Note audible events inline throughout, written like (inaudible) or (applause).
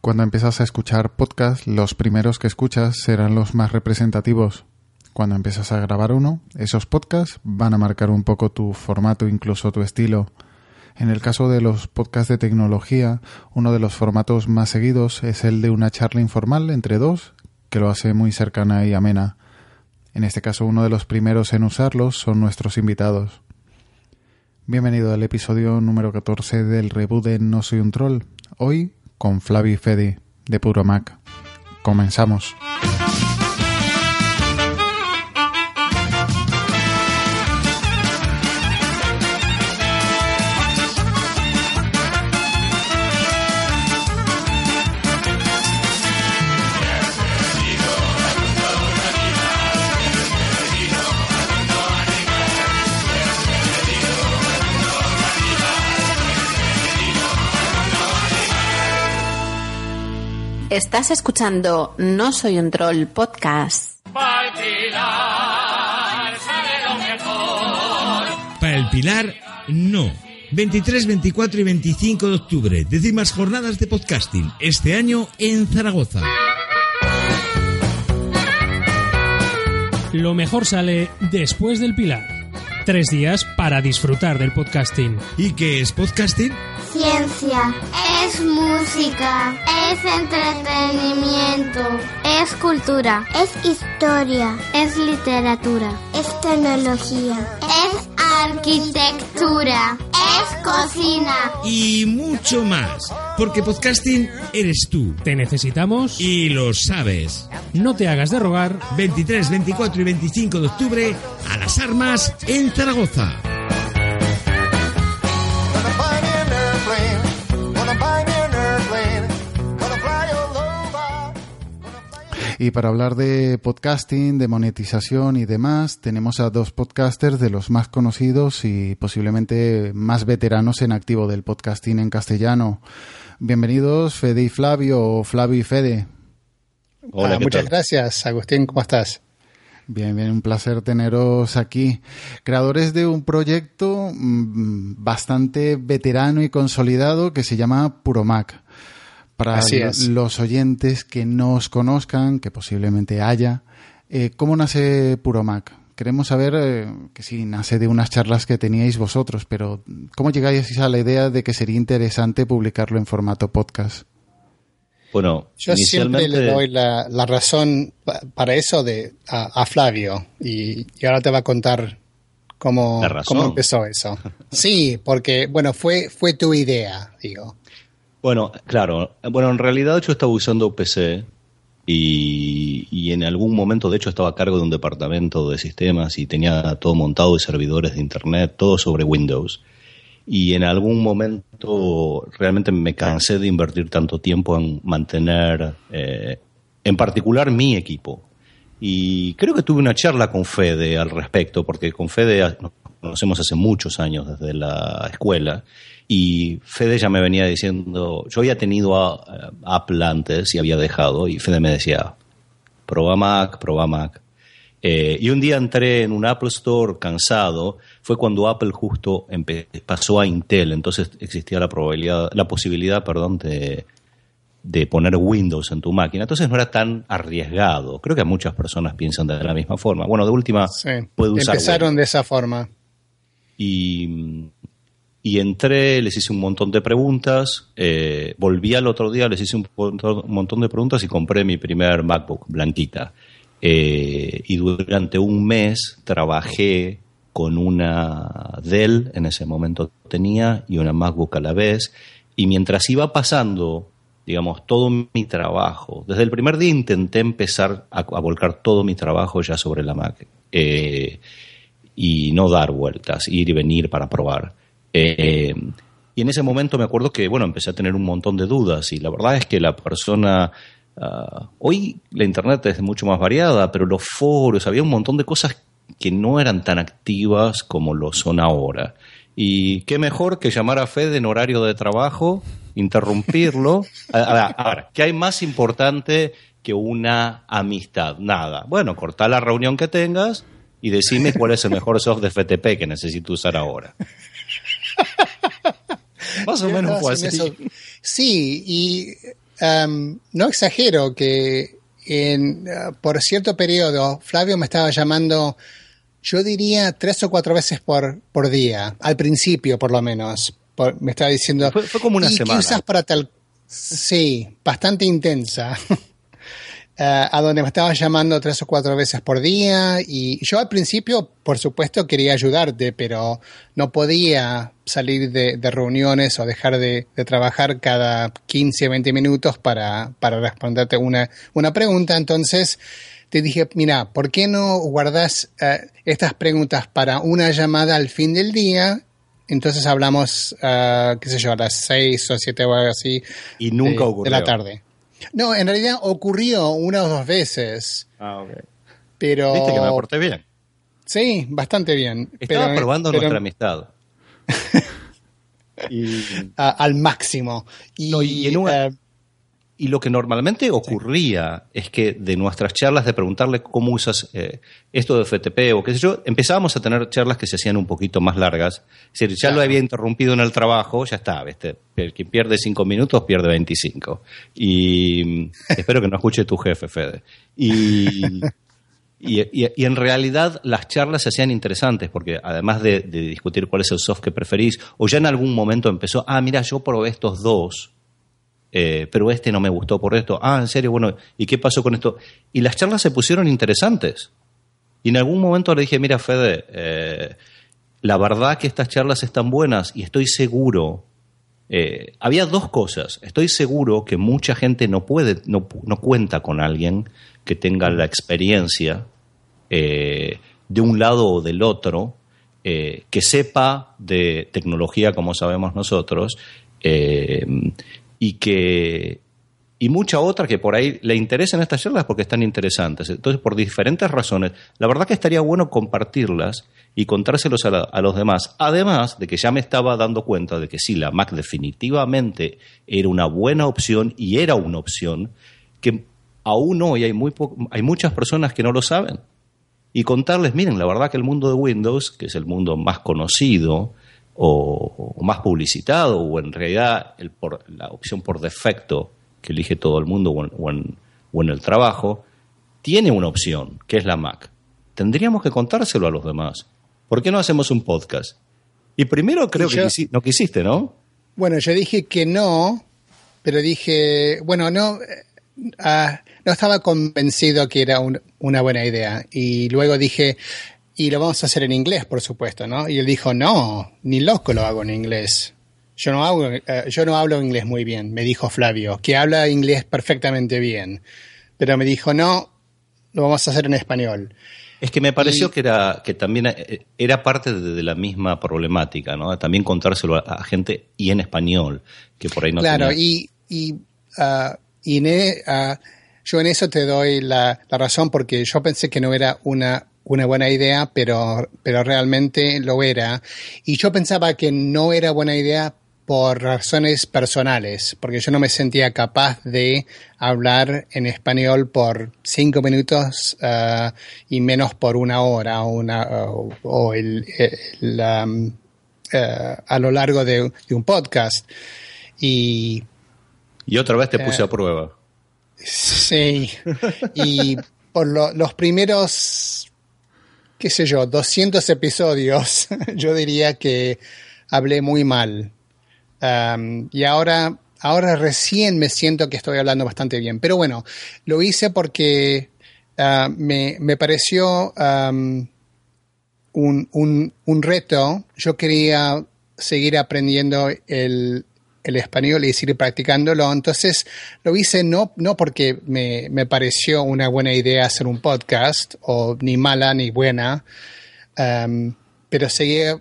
Cuando empiezas a escuchar podcast, los primeros que escuchas serán los más representativos. Cuando empiezas a grabar uno, esos podcasts van a marcar un poco tu formato, incluso tu estilo. En el caso de los podcasts de tecnología, uno de los formatos más seguidos es el de una charla informal entre dos, que lo hace muy cercana y amena. En este caso, uno de los primeros en usarlos son nuestros invitados. Bienvenido al episodio número 14 del reboot de No Soy un Troll. Hoy con Flavi Fedi de Puro Mac. Comenzamos. Estás escuchando No Soy un Troll podcast. Para el Pilar, sale lo mejor. Para el Pilar, no. 23, 24 y 25 de octubre, décimas jornadas de podcasting, este año en Zaragoza. Lo mejor sale después del Pilar. Tres días para disfrutar del podcasting. ¿Y qué es podcasting? Ciencia, es música, es entretenimiento, es cultura, es historia, es literatura, es tecnología, es arquitectura, es cocina. Y mucho más, porque podcasting eres tú. Te necesitamos Y lo sabes. no te hagas de rogar. 23, 24 y 25 de octubre, a las armas en Zaragoza. Y para hablar de podcasting, de monetización y demás, tenemos a dos podcasters de los más conocidos y posiblemente más veteranos en activo del podcasting en castellano. Bienvenidos, Fede y Flavio, o Flavio y Fede. Hola, Ah, muchas gracias, Agustín, ¿cómo estás? Bien, bien, un placer teneros aquí. Creadores de un proyecto mm, bastante veterano y consolidado que se llama Puromac. Para los oyentes que no os conozcan, que posiblemente haya, eh, ¿cómo nace Puromac? Queremos saber eh, que sí, nace de unas charlas que teníais vosotros, pero ¿cómo llegáis a la idea de que sería interesante publicarlo en formato podcast? Bueno, Yo siempre le doy la, la razón pa- para eso de, a, a Flavio y, y ahora te va a contar cómo, cómo empezó eso. (laughs) Sí, porque, bueno, fue, fue tu idea, digo. Bueno, claro. Bueno, en realidad yo estaba usando PC y, y en algún momento, de hecho, estaba a cargo de un departamento de sistemas y tenía todo montado de servidores de Internet, todo sobre Windows. Y en algún momento realmente me cansé de invertir tanto tiempo en mantener, eh, en particular, mi equipo. Y creo que tuve una charla con Fede al respecto, porque con Fede nos conocemos hace muchos años desde la escuela. Y Fede ya me venía diciendo, yo había tenido Apple antes y había dejado, y Fede me decía, proba Mac, proba Mac. Eh, y un día entré en un Apple Store cansado, fue cuando Apple justo pasó a Intel, entonces existía la probabilidad, la posibilidad, perdón, de, de poner Windows en tu máquina. Entonces no era tan arriesgado. Creo que muchas personas piensan de la misma forma. Bueno, de última, Sí. puede usar Empezaron Windows. de esa forma. Y, y entré, les hice un montón de preguntas, eh, volví al otro día, les hice un montón de preguntas y compré mi primer MacBook blanquita. Eh, y durante un mes trabajé con una Dell, en ese momento tenía, y una MacBook a la vez. Y mientras iba pasando, digamos, todo mi trabajo, desde el primer día intenté empezar a, volcar todo mi trabajo ya sobre la Mac. Eh, y no dar vueltas, ir y venir para probar. Eh, Y en ese momento me acuerdo que, bueno, empecé a tener un montón de dudas y la verdad es que la persona... ah, hoy la Internet es mucho más variada, pero los foros, había un montón de cosas que no eran tan activas como lo son ahora. Y qué mejor que llamar a Fede en horario de trabajo, interrumpirlo. (laughs) A, a ver, a ver, ¿qué hay más importante que una amistad? Nada. Bueno, cortá la reunión que tengas y decime cuál es el mejor (laughs) soft de FTP que necesito usar ahora. (laughs) Más o menos fue así. eso. Sí, y em, no exagero que en, eh, por cierto periodo Flavio me estaba llamando, yo diría tres o cuatro veces por, por día, al principio por lo menos. Por- me estaba diciendo... Fue, fue como una "¿Y qué semana. usas para tal...? Sí, bastante intensa. (laughs) Eh, a donde me estaba llamando tres o cuatro veces por día y yo al principio, por supuesto, quería ayudarte, pero no podía salir de, de reuniones o dejar de, de trabajar cada 15 o 20 minutos para, para responderte una, una pregunta. Entonces te dije, mira, ¿por qué no guardas eh, estas preguntas para una llamada al fin del día? Entonces hablamos, eh, qué sé yo, a las 6 o 7 o algo así. Y nunca de- ocurrió. De la tarde. No, en realidad ocurrió una o dos veces, Ah, ok. pero... Viste que me porté bien. Sí, bastante bien. Estaba pero- probando pero, nuestra amistad. (laughs) y, a- al máximo. Y, No, y en una- eh, y lo que normalmente ocurría es que de nuestras charlas de preguntarle cómo usas eh, esto de FTP o qué sé yo, empezábamos a tener charlas que se hacían un poquito más largas. Es decir, ya lo había interrumpido en el trabajo, ya está, ¿viste? El que pierde cinco minutos pierde 25. Y (laughs) espero que no escuche tu jefe, Fede. Y, y, y- y en realidad las charlas se hacían interesantes porque además de, de discutir cuál es el soft que preferís, o ya en algún momento empezó, ah, mira, yo probé estos dos, eh, pero este no me gustó por esto. Ah, en serio, bueno, ¿y qué pasó con esto? Y las charlas se pusieron interesantes. Y en algún momento le dije, mira, Fede, eh, la verdad que estas charlas están buenas y estoy seguro. eh, había dos cosas. Estoy seguro que mucha gente no puede, no, no cuenta con alguien que tenga la experiencia de un lado o del otro, que sepa de tecnología como sabemos nosotros, y que y mucha otra que por ahí le interesen estas charlas porque están interesantes. Entonces, por diferentes razones, la verdad que estaría bueno compartirlas y contárselos a, la- a los demás. Además de que ya me estaba dando cuenta de que sí, la Mac definitivamente era una buena opción y era una opción que aún hoy hay, muy hay muchas personas que no lo saben. Y contarles, miren, la verdad que el mundo de Windows, que es el mundo más conocido o, o más publicitado, o en realidad el por, la opción por defecto que elige todo el mundo o en, o en- o en el trabajo, tiene una opción, que es la Mac. Tendríamos que contárselo a los demás. ¿Por qué no hacemos un podcast? Y primero creo Y que quisi- no quisiste, ¿no? bueno, yo dije que no, pero dije, bueno, no, ah, no estaba convencido que era un- una buena idea. Y luego dije, y lo vamos a hacer en inglés, por supuesto, ¿no? Y él dijo, no, ni loco lo hago en inglés. Yo no, hago, eh, yo no hablo inglés muy bien, me dijo Flavio, que habla inglés perfectamente bien. Pero me dijo, no, lo vamos a hacer en español. Es que me pareció Y- que era que también eh, era parte de, la misma problemática, ¿no? También contárselo a, a gente y en español, que por ahí no claro, tenía- y, y, ah, y e- ah, yo en eso te doy la, la razón porque yo pensé que no era una, una buena idea, pero, pero realmente lo era. Y yo pensaba que no era buena idea por razones personales, porque yo no me sentía capaz de hablar en español por cinco minutos ah, y menos por una hora o, una, o, o el, el, um, eh, a lo largo de, de un podcast. Y Y otra vez te puse Eh, a prueba. Sí, y por lo- los primeros, qué sé yo, 200 episodios, (laughs) yo diría que hablé muy mal. Y ahora, ahora recién me siento que estoy hablando bastante bien. Pero bueno, lo hice porque ah, me, me pareció un, un, un reto. Yo quería seguir aprendiendo el, el español y seguir practicándolo. Entonces lo hice no, no porque me, me pareció una buena idea hacer un podcast, o ni mala ni buena, um, pero seguía,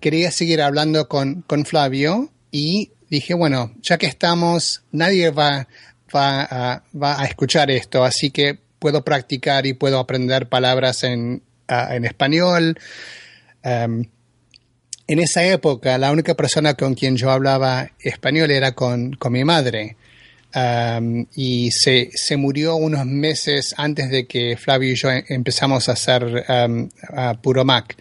quería seguir hablando con, con Flavio y dije, bueno, ya que estamos, nadie va, va, a, va a escuchar esto, así que puedo practicar y puedo aprender palabras en, en español. Um, en esa época, la única persona con quien yo hablaba español era con, con mi madre. Y se, se, murió unos meses antes de que Flavio y yo empezamos a hacer Puro Mac.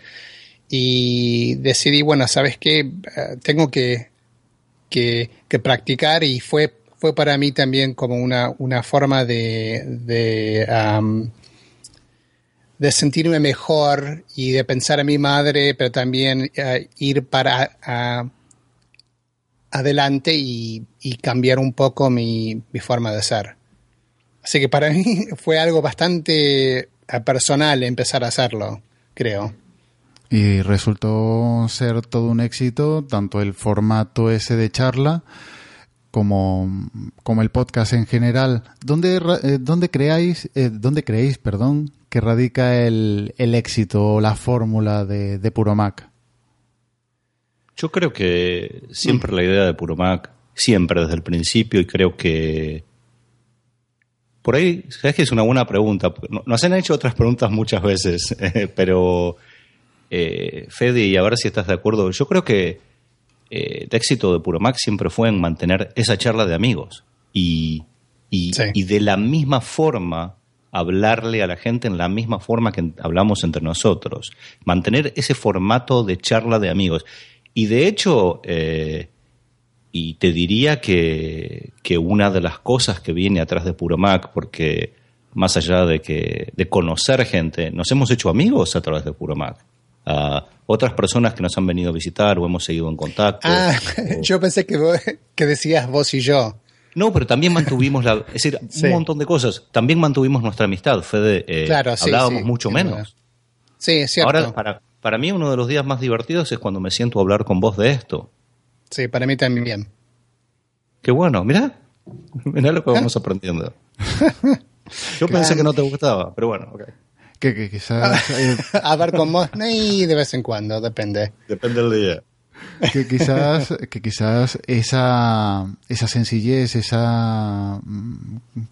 Y decidí, bueno, ¿sabes qué? Uh, tengo que, que, practicar y fue, fue para mí también como una, una forma de, de, de, sentirme mejor y de pensar a mi madre, pero también uh, ir para... Adelante y, cambiar un poco mi, forma de ser. Así que para (laughs) mí fue algo bastante personal empezar a hacerlo, creo. Y resultó ser todo un éxito, tanto el formato ese de charla como, como el podcast en general. ¿Dónde, eh, dónde creáis, eh, dónde creéis, perdón, que radica el, el éxito o la fórmula de, de Puro Mac? Yo creo que siempre mm. la idea de Puro Mac, siempre desde el principio, y creo que por ahí, sabes que es una buena pregunta. Nos han hecho otras preguntas muchas veces, (laughs) eh, pero eh, Fede, y a ver si estás de acuerdo, yo creo que eh, el éxito de Puro Mac siempre fue en mantener esa charla de amigos y, y, sí. y de la misma forma hablarle a la gente en la misma forma que hablamos entre nosotros, mantener ese formato de charla de amigos. Y de hecho, eh, y te diría que, que, una de las cosas que viene atrás de Puro Mac, porque más allá de que de conocer gente, nos hemos hecho amigos a través de Puro Mac. Uh, otras personas que nos han venido a visitar o hemos seguido en contacto. Ah, (laughs) o... yo pensé que, vos, que decías vos y yo. No, pero también mantuvimos la, es decir, sí. un montón de cosas. También mantuvimos nuestra amistad. Fede, eh, claro, sí, hablábamos sí, mucho menos. Sí, es cierto. Ahora, para, para mí uno de los días más divertidos es cuando me siento a hablar con vos de esto. Sí, para mí también. Qué bueno, mira, mira lo que vamos aprendiendo. (laughs) Yo claro. pensé que no te gustaba, pero bueno, ok. Que, que quizás... (laughs) Eh... hablar con vos, y de vez en cuando, depende. Depende del día. Que quizás, que quizás esa, esa sencillez, esa,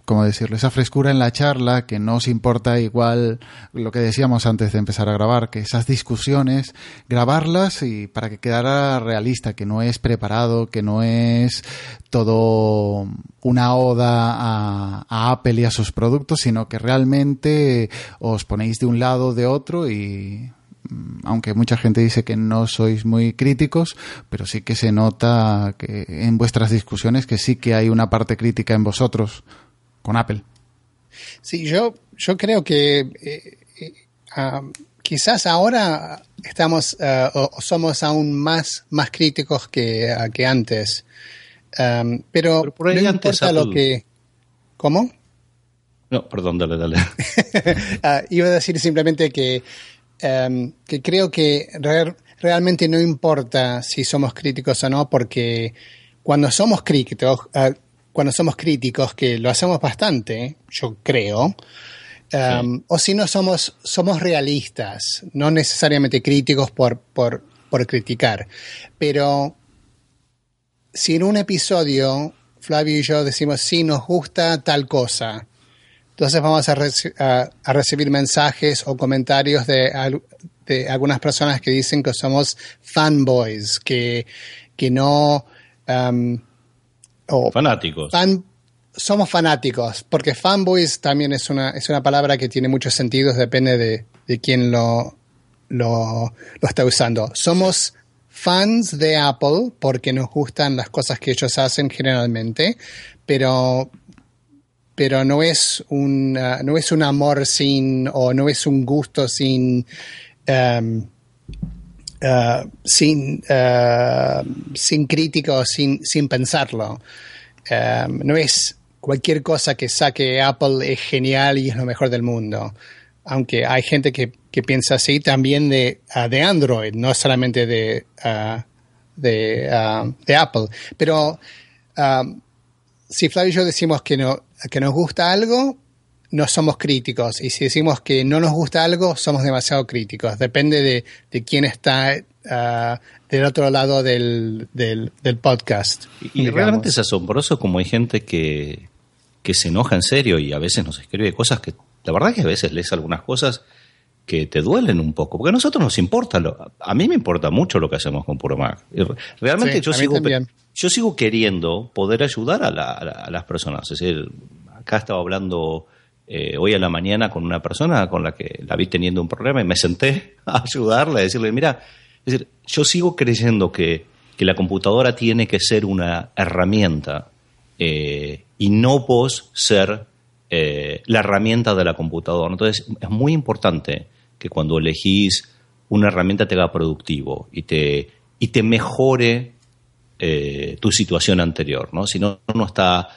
¿cómo decirlo? Esa frescura en la charla, que no os importa igual lo que decíamos antes de empezar a grabar, que esas discusiones, grabarlas y para que quedara realista, que no es preparado, que no es todo una oda a, a Apple y a sus productos, sino que realmente os ponéis de un lado de otro y aunque mucha gente dice que no sois muy críticos, pero sí que se nota que en vuestras discusiones que sí que hay una parte crítica en vosotros con Apple. Sí, yo, yo creo que eh, eh, uh, quizás ahora estamos uh, o somos aún más, más críticos que, uh, que antes. Um, pero, pero por ahí no antes importa lo que... ¿Cómo? No, perdón, dale, dale. (laughs) iba a decir simplemente que um, que creo que re realmente no importa si somos críticos o no, porque cuando somos críticos, uh, cuando somos críticos, que lo hacemos bastante, yo creo, um, sí. o si no somos, somos realistas, no necesariamente críticos por, por, por criticar, pero si en un episodio Flavio y yo decimos, sí, nos gusta tal cosa, entonces vamos a, reci a, a recibir mensajes o comentarios de, de, algunas personas que dicen que somos fanboys, que, que no... Um, fanáticos. Fan, somos fanáticos, porque fanboys también es una, es una palabra que tiene muchos sentidos, depende de, de quién lo, lo, lo está usando. Somos fans de Apple porque nos gustan las cosas que ellos hacen generalmente, pero pero no es un uh, no es un amor sin o no es un gusto sin um, uh, sin uh, sin crítico sin sin pensarlo. Um, no es cualquier cosa que saque Apple es genial y es lo mejor del mundo. Aunque hay gente que, que piensa así también de, de Android no solamente de de, Apple. Pero si Flavio y yo decimos que, no, que nos gusta algo, no somos críticos. Y si decimos que no nos gusta algo, somos demasiado críticos. Depende de, de quién está ah, del otro lado del, del, del podcast. Y realmente es asombroso como hay gente que, que se enoja en serio y a veces nos escribe cosas que, la verdad que a veces lees algunas cosas que te duelen un poco, porque a nosotros nos importa, lo- a mí me importa mucho lo que hacemos con Puro Mac. Realmente Sí, yo sigo, también. Yo sigo queriendo poder ayudar a, la- a la- a las personas. Es decir, acá estaba hablando eh, hoy a la mañana con una persona con la que la vi teniendo un problema y me senté (laughs) a ayudarla, a decirle, mira, es decir, yo sigo creyendo que, que la computadora tiene que ser una herramienta eh, y no vos ser eh, la herramienta de la computadora. Entonces, es muy importante que cuando elegís una herramienta te haga productivo y te, y te mejore eh, tu situación anterior, ¿no? Si no, no, está,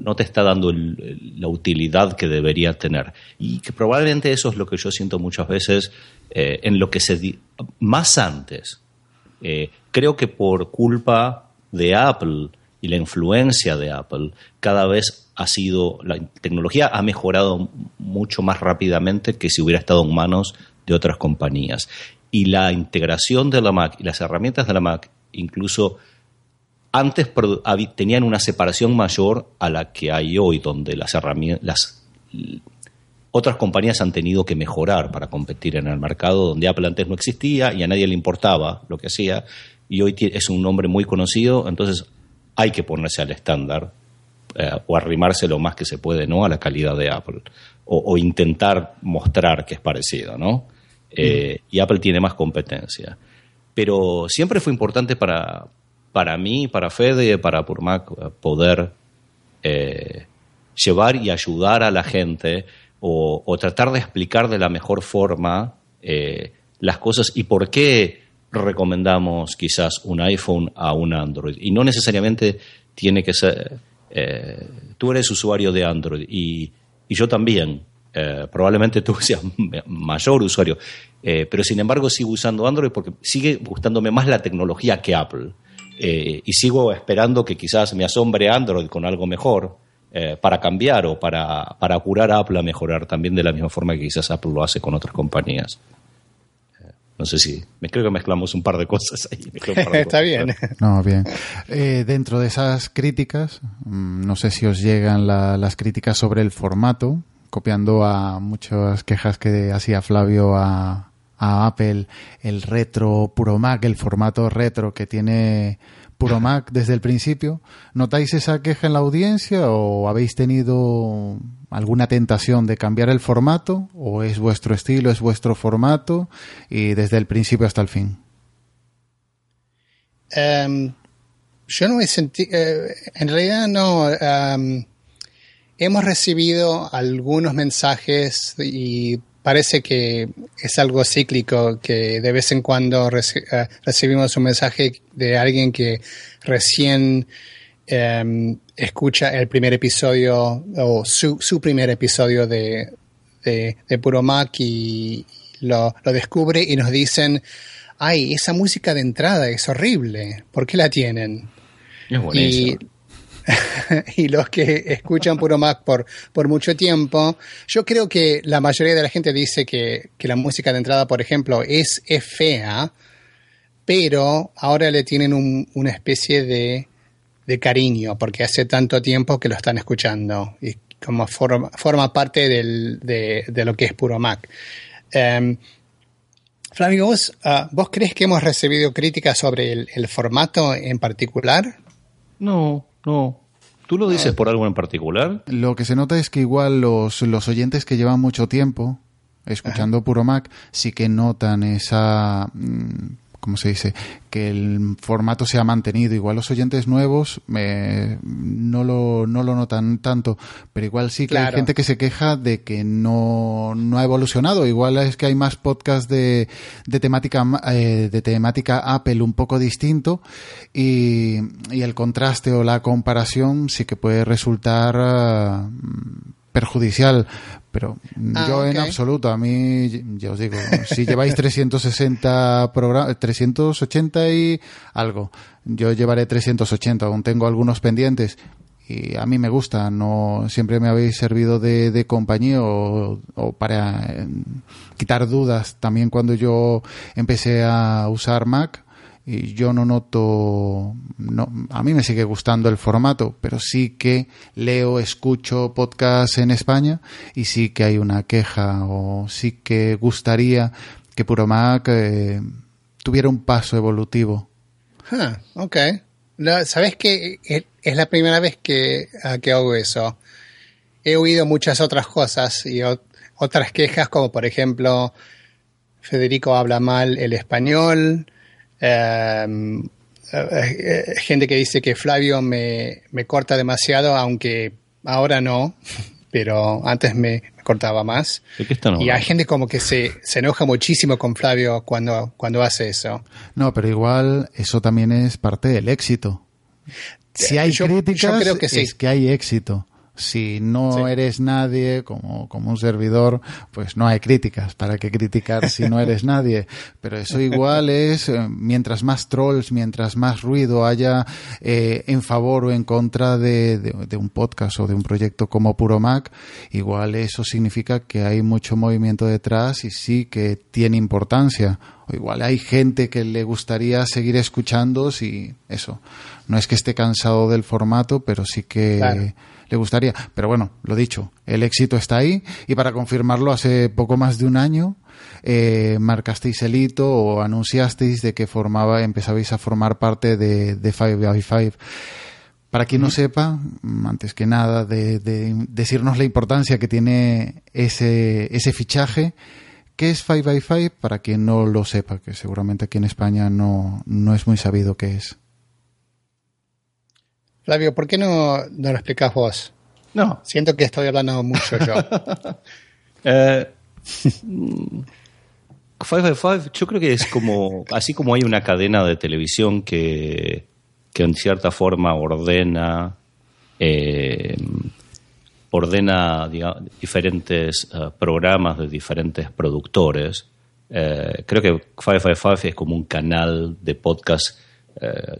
no, te está dando la utilidad que debería tener. Y que probablemente eso es lo que yo siento muchas veces eh, en lo que se... di- más antes, eh, creo que por culpa de Apple y la influencia de Apple, cada vez ha sido, la tecnología ha mejorado mucho más rápidamente que si hubiera estado en manos de otras compañías. Y la integración de la Mac y las herramientas de la Mac, incluso antes tenían una separación mayor a la que hay hoy, donde las herramientas, las otras compañías han tenido que mejorar para competir en el mercado donde Apple antes no existía y a nadie le importaba lo que hacía y hoy es un nombre muy conocido, entonces hay que ponerse al estándar eh, o arrimarse lo más que se puede ¿no? a la calidad de Apple o, o intentar mostrar que es parecido, ¿no? Eh, Y Apple tiene más competencia. Pero siempre fue importante para, para mí, para Fede, para Purmac, poder eh, llevar y ayudar a la gente o, tratar de explicar de la mejor forma eh, las cosas y por qué recomendamos quizás un iPhone a un Android. Y no necesariamente tiene que ser... eh, tú eres usuario de Android y, y yo también. Probablemente tú (laughs) seas mayor usuario, pero sin embargo sigo usando Android porque sigue gustándome más la tecnología que Apple. Eh, y sigo esperando que quizás me asombre Android con algo mejor eh, para cambiar o para, para curar a Apple a mejorar también de la misma forma que quizás Apple lo hace con otras compañías. Eh, no sé si, me creo que mezclamos un par de cosas ahí. (laughs) mezclé un par de Está cosas. bien. (laughs) No, bien. Eh, dentro de esas críticas, mm, no sé si os llegan la- las críticas sobre el formato, copiando a muchas quejas que hacía Flavio a, a Apple, el retro Puro Mac, el formato retro que tiene Puro Mac desde el principio. ¿Notáis esa queja en la audiencia o habéis tenido alguna tentación de cambiar el formato? ¿O es vuestro estilo, es vuestro formato y desde el principio hasta el fin? Em, yo no he sentido, en realidad no. em, hemos recibido algunos mensajes y parece que es algo cíclico, que de vez en cuando reci- eh, recibimos un mensaje de alguien que recién em, escucha el primer episodio o su, su primer episodio de, de, de Puro Mac y lo, lo descubre y nos dicen, ay, esa música de entrada es horrible, ¿por qué la tienen? Es buenísimo. Y, (laughs) y los que escuchan Puro Mac por, por mucho tiempo, yo creo que la mayoría de la gente dice que, que la música de entrada, por ejemplo, es, es fea, pero ahora le tienen un- una especie de, de cariño, porque hace tanto tiempo que lo están escuchando y como forma, forma parte del- de, de lo que es Puro Mac. Em, Flavio, ¿vos, ah, ¿vos crees que hemos recibido críticas sobre el formato en particular? No, no. ¿Tú lo dices por algo en particular? Lo que se nota es que igual los, los oyentes que llevan mucho tiempo escuchando Puro Mac sí que notan esa... ¿Cómo se dice? Que el formato se ha mantenido. Igual los oyentes nuevos eh, no, lo, no lo notan tanto, pero igual sí que hay Claro. gente que se queja de que no, no ha evolucionado. Igual es que hay más podcasts de, de, temática, eh, de temática Apple un poco distinto y, y el contraste o la comparación sí que puede resultar ah, perjudicial. Pero Ah, yo en absoluto, a mí, ya os digo, si lleváis 360 programas, 380 y algo, yo llevaré 380, aún tengo algunos pendientes y a mí me gusta, no siempre me habéis servido de, de compañía o, o para eh, quitar dudas. También cuando yo empecé a usar Mac, y yo no noto, no, a mí me sigue gustando el formato, pero sí que leo, escucho podcasts en España y sí que hay una queja o sí que gustaría que Puro Mac eh, tuviera un paso evolutivo. Ah, ok. No, ¿Sabes que Es la primera vez que, hago eso. He oído muchas otras cosas y ot- otras quejas, como por ejemplo, Federico habla mal el español. Em, eh, eh, gente que dice que Flavio me, me corta demasiado, aunque ahora no, (laughs) pero antes me, me cortaba más. ¿De qué están Y hay gente como que se, se enoja muchísimo con Flavio cuando, cuando hace eso. No, pero igual eso también es parte del éxito. Si hay Yo- críticas, yo creo que sí. es que hay éxito. Si no eres nadie como, como un servidor, pues no hay críticas. ¿Para qué criticar si no eres (laughs) nadie? Pero eso igual es, eh, mientras más trolls, mientras más ruido haya eh, en favor o en contra de, de- de un podcast o de un proyecto como Puro Mac, igual eso significa que hay mucho movimiento detrás y sí que tiene importancia. O igual hay gente que le gustaría seguir escuchando si eso. No es que esté cansado del formato, pero sí que Claro. Le gustaría. Pero bueno, lo dicho, el éxito está ahí y para confirmarlo hace poco más de un año eh, marcasteis el hito o anunciasteis de que formaba, empezabais a formar parte de, de Five by Five. Para quien no sepa, mm, antes que nada, de, de decirnos la importancia que tiene ese, ese fichaje. ¿Qué es Five by Five? Para quien no lo sepa, que seguramente aquí en España no, no es muy sabido qué es. Flavio, ¿por qué no, no lo explicas vos? No. Siento que estoy hablando mucho yo. (laughs) Eh, mm, Five by Five, yo creo que es como, así como hay una cadena de televisión que, que en cierta forma ordena, eh, ordena diferentes eh, programas de diferentes productores. eh, creo que Five by Five es como un canal de podcast, eh,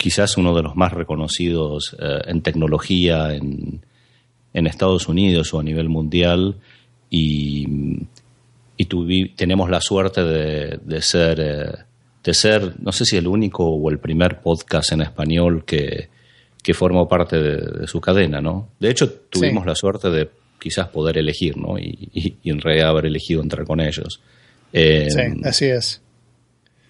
quizás uno de los más reconocidos eh, en tecnología en, en Estados Unidos o a nivel mundial y, y tuvi- tenemos la suerte de, de ser eh, de ser no sé si el único o el primer podcast en español que, que formó parte de, de su cadena no de hecho tuvimos Sí. la suerte de quizás poder elegir no y, y- y en realidad haber elegido entrar con ellos Eh, Sí, así es.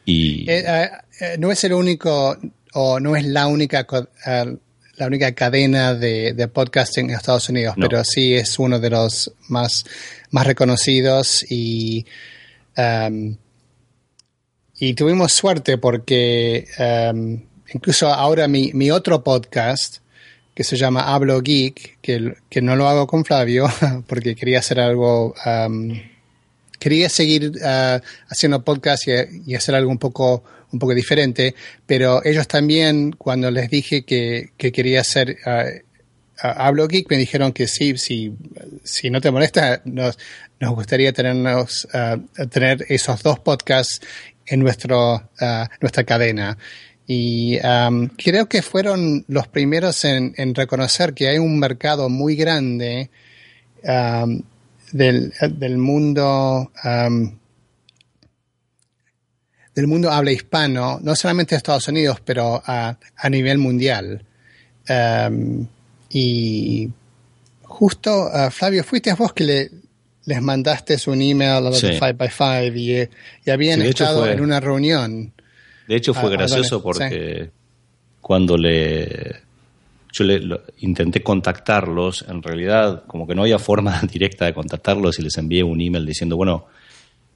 y Eh, eh, eh, no es el único o no es la única eh, la única cadena de, de podcasting en Estados Unidos, No. pero sí es uno de los más, más reconocidos y um, y tuvimos suerte porque um, incluso ahora mi, mi otro podcast que se llama Hablo Geek, que, que no lo hago con Flavio (laughs) porque quería hacer algo um, quería seguir ah, haciendo podcast y, y hacer algo un poco un poco diferente, pero ellos también cuando les dije que, que quería hacer ah, Hablo Geek me dijeron que sí, si, si no te molesta, nos, nos gustaría tenernos, ah, tener esos dos podcasts en nuestro, nuestra cadena. Y am, creo que fueron los primeros en, en reconocer que hay un mercado muy grande am, del, del mundo del mundo habla hispano, no solamente de Estados Unidos, pero a, a nivel mundial. Y justo, ah, Flavio, fuiste vos que le, les mandaste un email a los Sí. de Five by Five y, eh, y habían Sí, estado fue- en una reunión. De hecho fue Ah, gracioso perdone, porque cuando le yo le intenté contactarlos, en realidad como que no había forma (laughs) directa de contactarlos y les envié un email diciendo, bueno,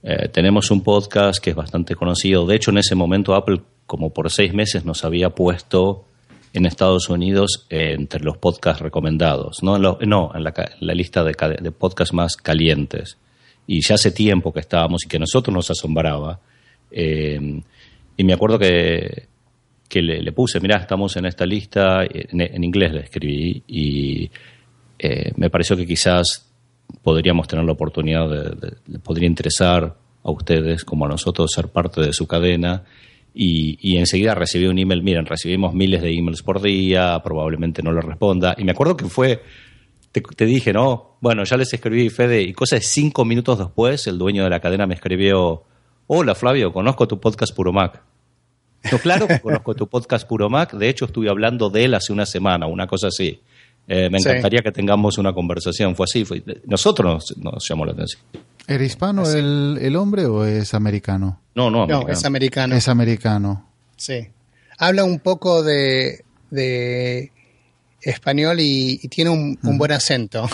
eh, tenemos un podcast que es bastante conocido. De hecho, en ese momento Apple como por seis meses nos había puesto en Estados Unidos entre los podcasts recomendados, no en, no, en la, lista de, ca- de podcasts más calientes. Y ya hace tiempo que estábamos y que nosotros nos asombraba. Eh, y me acuerdo que, que le, le puse, mirá, estamos en esta lista, en, inglés le escribí, y eh, me pareció que quizás podríamos tener la oportunidad de, le podría interesar a ustedes como a nosotros ser parte de su cadena y, enseguida recibí un email, miren, recibimos miles de emails por día, probablemente no lo responda. Y me acuerdo que fue, te, te dije, no, bueno, ya les escribí, Fede, y cosa de cinco minutos después, el dueño de la cadena me escribió, hola Flavio, conozco tu podcast Puro Mac. No, claro que conozco tu podcast Puro Mac, de hecho estuve hablando de él hace una semana, una cosa así. Eh, me Sí. encantaría que tengamos una conversación, fue así, fue, nosotros nos, nos llamó la atención. ¿Era hispano el, el hombre o es americano? No, no, No, es americano. Es americano. Sí. Habla un poco de, de español y, y tiene un, un buen acento,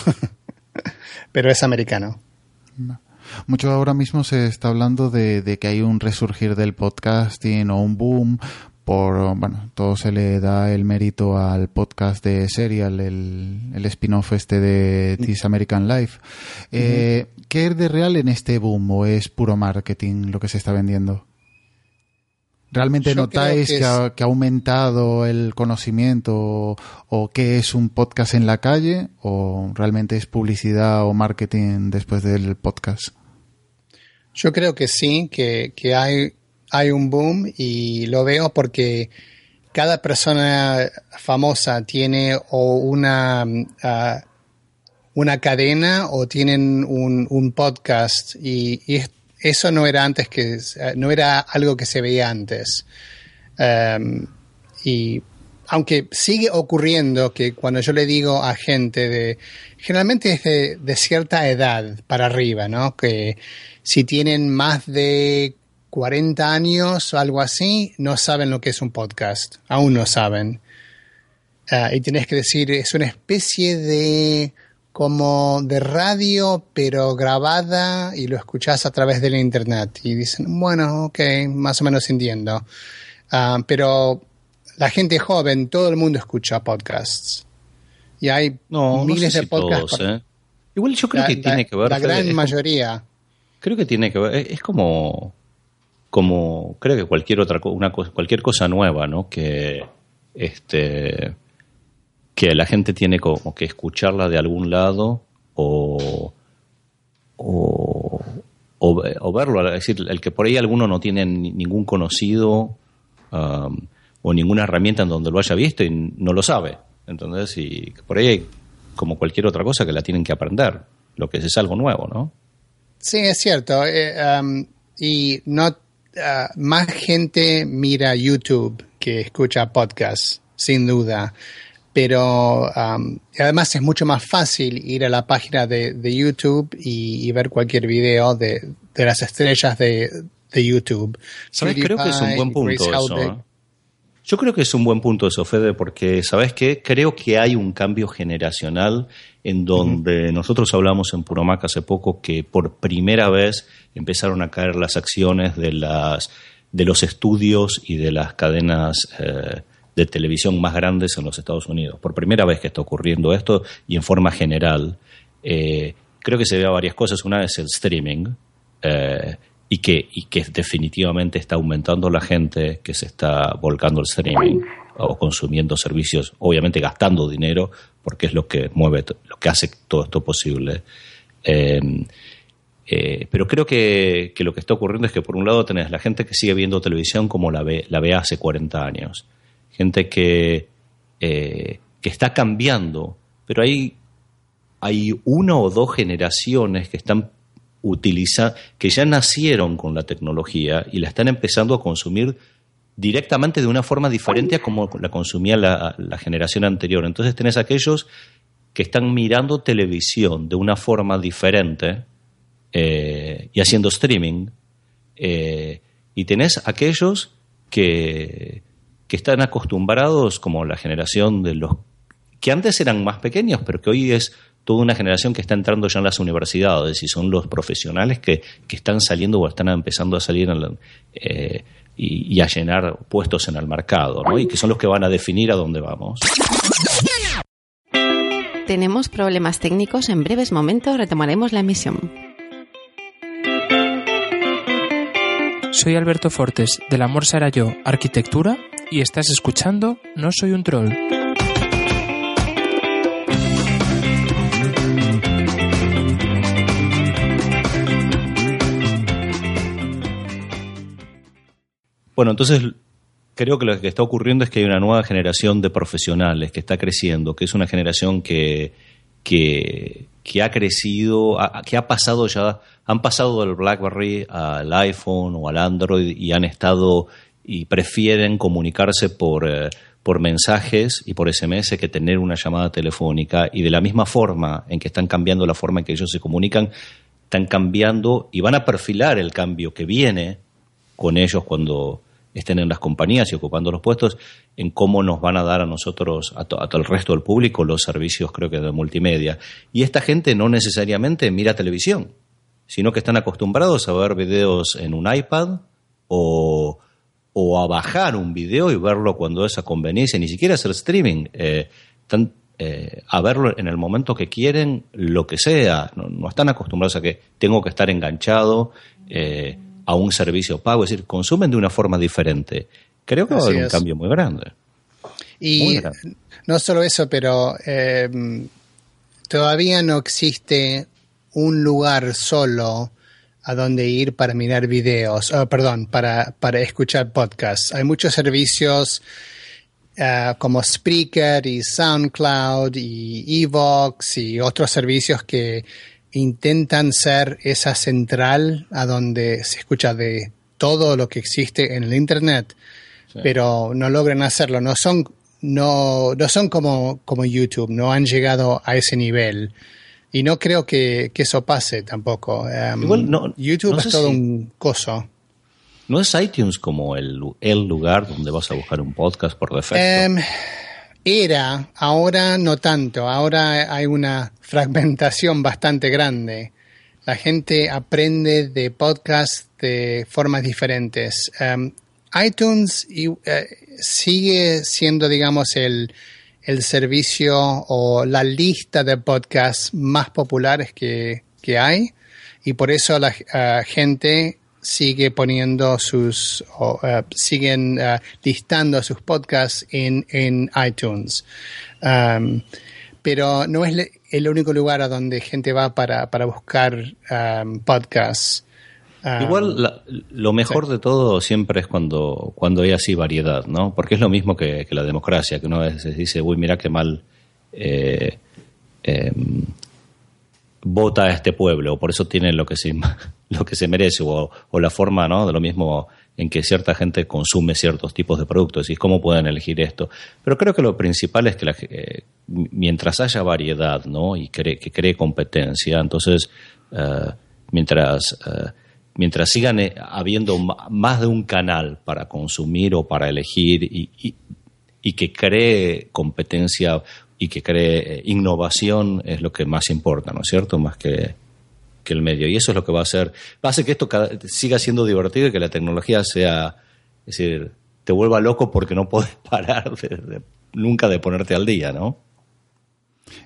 (laughs) pero es americano. Mucho ahora mismo se está hablando de, de que hay un resurgir del podcasting o un boom. Por, bueno, todo se le da el mérito al podcast de Serial, el, el spin-off este de This American Life. Eh, ¿Qué es de real en este boom o es puro marketing lo que se está vendiendo? ¿Realmente Yo notáis que, que ha, que ha aumentado el conocimiento o, o qué es un podcast en la calle o realmente es publicidad o marketing después del podcast? Yo creo que sí, que, que hay, hay un boom y lo veo porque cada persona famosa tiene o una, ah, una cadena o tienen un, un podcast y, y es- eso no era antes que no era algo que se veía antes. Um, y aunque sigue ocurriendo que cuando yo le digo a gente de, generalmente es de, cierta edad para arriba, ¿no? Que si tienen más de 40 años o algo así, no saben lo que es un podcast, aún no saben. Ah, y tienes que decir, es una especie de como de radio, pero grabada y lo escuchas a través del internet. Y dicen, bueno, ok, más o menos entiendo. Ah, pero la gente joven, todo el mundo escucha podcasts. Y hay No, no miles sé de si podcasts. todos, ¿eh? Igual yo creo La- que la- tiene que ver. La Fede, gran mayoría. Creo que tiene que ver. Es, es como. Como. Creo que cualquier otra una cosa, cualquier cosa nueva, ¿no? Que. Este. Que la gente tiene como que escucharla de algún lado o. O, o, ve- o verlo. Es decir, el que por ahí alguno no tiene ni- ningún conocido um, o ninguna herramienta en donde lo haya visto y no lo sabe. Entonces, y por ahí hay como cualquier otra cosa que la tienen que aprender. Lo que es, es algo nuevo, ¿no? Sí, es cierto. eh, um, y no ah, más gente mira YouTube que escucha podcasts, sin duda. Pero um, además es mucho más fácil ir a la página de, de YouTube y, y ver cualquier video de, de las estrellas de, de YouTube. ¿Sabes? Creo que es un buen punto eso. Yo creo que es un buen punto eso, Fede, porque, ¿sabes qué? Creo que hay un cambio generacional en donde nosotros hablamos en Puromac hace poco que por primera vez empezaron a caer las acciones de, las, de los estudios y de las cadenas eh, de televisión más grandes en los Estados Unidos. Por primera vez que está ocurriendo esto y en forma general. Eh, creo que se ve a varias cosas. Una es el streaming. eh, y que, y que definitivamente está aumentando la gente que se está volcando al streaming o consumiendo servicios, obviamente gastando dinero, porque es lo que mueve, lo que hace todo esto posible. Eh, eh, pero creo que, que lo que está ocurriendo es que por un lado tenés la gente que sigue viendo televisión como la ve, la ve hace 40 años, gente que, eh, que está cambiando, pero hay, hay una o dos generaciones que están utiliza, que ya nacieron con la tecnología y la están empezando a consumir directamente de una forma diferente a como la consumía la, generación anterior. Entonces tenés aquellos que están mirando televisión de una forma diferente eh, y haciendo streaming, eh, y tenés aquellos que, que están acostumbrados, como la generación de los que antes eran más pequeños, pero que hoy es toda una generación que está entrando ya en las universidades y son los profesionales que, que están saliendo o están empezando a salir en la- eh, y, y a llenar puestos en el mercado, ¿no? y que son los que van a definir a dónde vamos. Tenemos problemas técnicos. En breves momentos retomaremos la emisión. Soy Alberto Fortes, del Amor será yo, Arquitectura, y estás escuchando No soy un troll. Bueno, entonces creo que lo que está ocurriendo es que hay una nueva generación de profesionales que está creciendo, que es una generación que, que, ha crecido, que ha pasado ya, han pasado del BlackBerry al iPhone o al Android y han estado y prefieren comunicarse por, eh, por mensajes y por SMS que tener una llamada telefónica. Y de la misma forma en que están cambiando la forma en que ellos se comunican, están cambiando y van a perfilar el cambio que viene con ellos cuando estén en las compañías y ocupando los puestos, en cómo nos van a dar a nosotros, a, to- a todo el resto del público, los servicios, creo que de multimedia. Y esta gente no necesariamente mira televisión, sino que están acostumbrados a ver videos en un iPad o, o a bajar un video y verlo cuando es a conveniencia, ni siquiera hacer streaming. eh, eh, a verlo en el momento que quieren, lo que sea. No, no están acostumbrados a que tengo que estar enganchado eh, a un servicio pago. Es decir, consumen de una forma diferente. Creo que va a haber un es. cambio muy grande. Y Muy grande. no solo eso, pero eh, todavía no existe un lugar solo a donde ir para mirar videos, oh, perdón, para, para escuchar podcasts. Hay muchos servicios ah, como Spreaker y SoundCloud y Evox y otros servicios que intentan ser esa central a donde se escucha de todo lo que existe en el Internet pero no logran hacerlo. No son, no, no son como, como YouTube, no han llegado a ese nivel. Y no creo que, que eso pase tampoco. Um, Igual no- YouTube no es todo si- un coso. ¿No es iTunes como el, el lugar donde vas a buscar un podcast por defecto? Em, era, ahora no tanto. Ahora hay una fragmentación bastante grande. La gente aprende de podcasts de formas diferentes. Em, iTunes eh, sigue siendo, digamos, el, el servicio o la lista de podcasts más populares que, que hay y por eso la eh, gente sigue poniendo sus o eh, siguen eh, listando sus podcasts en, en iTunes. Um, pero no es le- el único lugar a donde gente va para, para buscar um, podcasts. Um, Igual la- lo mejor de todo siempre es cuando, cuando hay así variedad, ¿no? Porque es lo mismo que, que la democracia, que uno a veces dice, uy, mira qué mal eh, em, vota a este pueblo, o por eso tiene lo que se, lo que se merece, o, la forma, ¿no? De lo mismo en que cierta gente consume ciertos tipos de productos y cómo pueden elegir esto. Pero creo que lo principal es que la, eh, mientras haya variedad, ¿no? Y que cree competencia, entonces, eh, mientras... eh, mientras sigan eh, habiendo más de un canal para consumir o para elegir y, que cree competencia y que cree innovación es lo que más importa, ¿no es cierto? Más que, que el medio. Y eso es lo que va a hacer, va a hacer que esto siga siendo divertido y que la tecnología sea, es decir, te vuelva loco porque no puedes (laughs) parar nunca de ponerte al día, ¿no?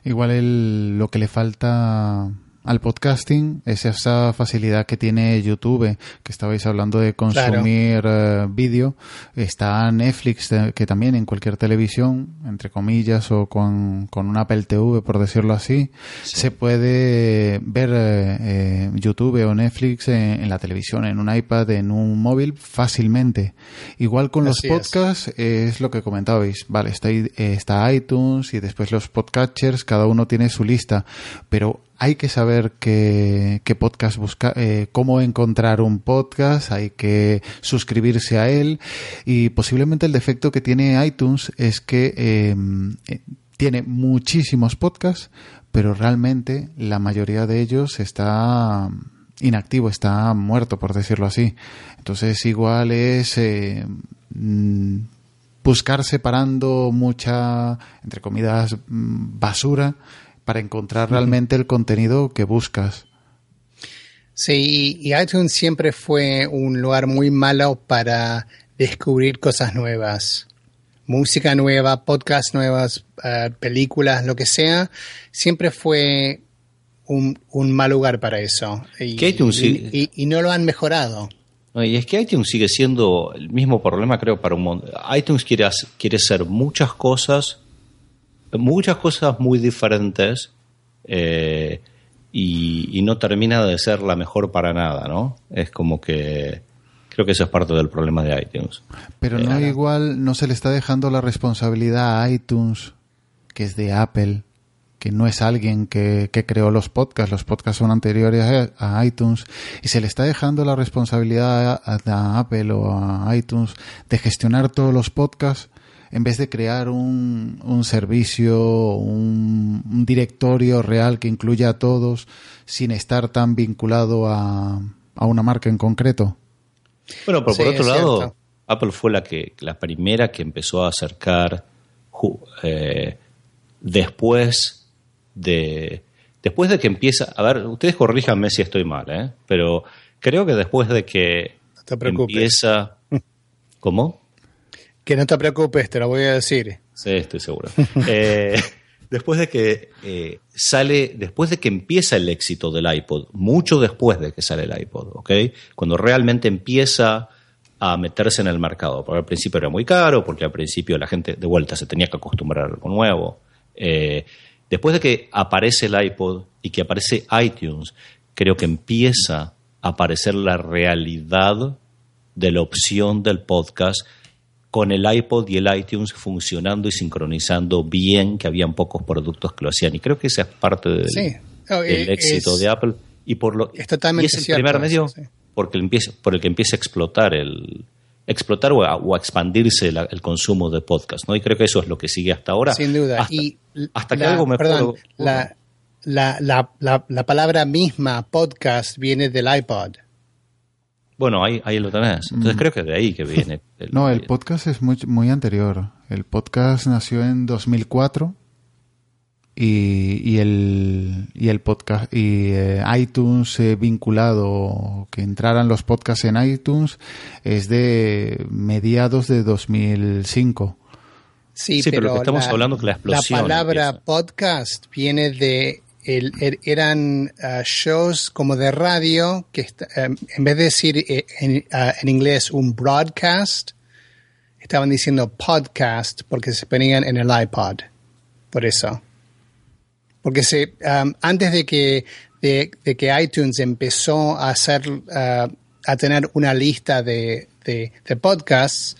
Igual el- lo que le falta al podcasting es esa facilidad que tiene YouTube, que estabais hablando de consumir eh, vídeo. Está Netflix, eh, que también en cualquier televisión, entre comillas, o con, con un Apple TV, por decirlo así, se puede ver eh, eh, YouTube o Netflix en, en la televisión, en un iPad, en un móvil, fácilmente. Igual con los Así podcasts es lo que comentabais. Vale, está, está iTunes y después los podcatchers, cada uno tiene su lista, pero hay que saber qué, podcast buscar, eh, cómo encontrar un podcast, hay que suscribirse a él y posiblemente el defecto que tiene iTunes es que eh, eh, tiene muchísimos podcasts, pero realmente la mayoría de ellos está inactivo, está muerto, por decirlo así. Entonces igual es mm, buscar separando mucha, entre comidas, mm, basura para encontrar realmente el contenido que buscas. Sí, y iTunes siempre fue un lugar muy malo para descubrir cosas nuevas. Música nueva, podcasts nuevas, eh, películas, lo que sea, siempre fue un, un mal lugar para eso. Y, Que iTunes sí- y- y- y no lo han mejorado. No, y es que iTunes sigue siendo el mismo problema, creo, para un montón. iTunes quiere, hacer- quiere ser muchas cosas, muchas cosas muy diferentes, eh, y, y no termina de ser la mejor para nada, ¿no? Es como que, Creo que eso es parte del problema de iTunes. Pero no igual, no se le está dejando la responsabilidad a iTunes, que es de Apple, que no es alguien que, que creó los podcasts, los podcasts son anteriores a, a iTunes, y se le está dejando la responsabilidad a, a Apple o a iTunes de gestionar todos los podcasts en vez de crear un, un servicio, un, un directorio real que incluya a todos sin estar tan vinculado a, a una marca en concreto. Bueno, pero Sí, por otro lado, cierto. Apple fue la que la primera que empezó a acercar eh, después de después de que empieza, a ver, ustedes corríjanme si estoy mal, ¿eh? pero creo que después de que te preocupes. empieza, (laughs) ¿cómo? Que no te preocupes, te lo voy a decir. Sí, estoy seguro. (laughs) Eh, después de que eh, sale, después de que empieza el éxito del iPod, mucho después de que sale el iPod, ¿ok? Cuando realmente empieza a meterse en el mercado, porque al principio era muy caro, porque al principio la gente de vuelta se tenía que acostumbrar a algo nuevo. Eh, después de que aparece el iPod y que aparece iTunes, creo que empieza a aparecer la realidad de la opción del podcast con el iPod y el iTunes funcionando y sincronizando bien, que habían pocos productos que lo hacían. Y creo que esa es parte del, Sí. Oh, del eh, éxito de Apple. Y por lo Es totalmente y es el cierto primer medio sí. porque empieza, por el que empieza a explotar el explotar o a, o a expandirse la- el consumo de podcast, ¿no? Y creo que eso es lo que sigue hasta ahora. Sin duda. Hasta, y hasta que la- algo me perdón, la, la, la palabra misma podcast viene del iPod. Bueno, ahí, ahí lo tenés. Entonces Mm. creo que de ahí que viene. (laughs) el- No, el podcast es muy, muy anterior. El podcast nació en 2004 y, y el y el podcast y eh, iTunes eh, vinculado que entraran los podcasts en iTunes es de mediados de 2005. Sí, Sí, pero pero, lo que estamos la, hablando es que la explosión palabra empieza. podcast viene de el, er- eran ah, shows como de radio que em, en vez de decir eh, en, ah, en inglés un broadcast estaban diciendo podcast porque se ponían en el iPod. Por eso. Porque se, um, antes de que, de, que iTunes empezó a hacer, uh, a tener una lista de, de, de podcasts,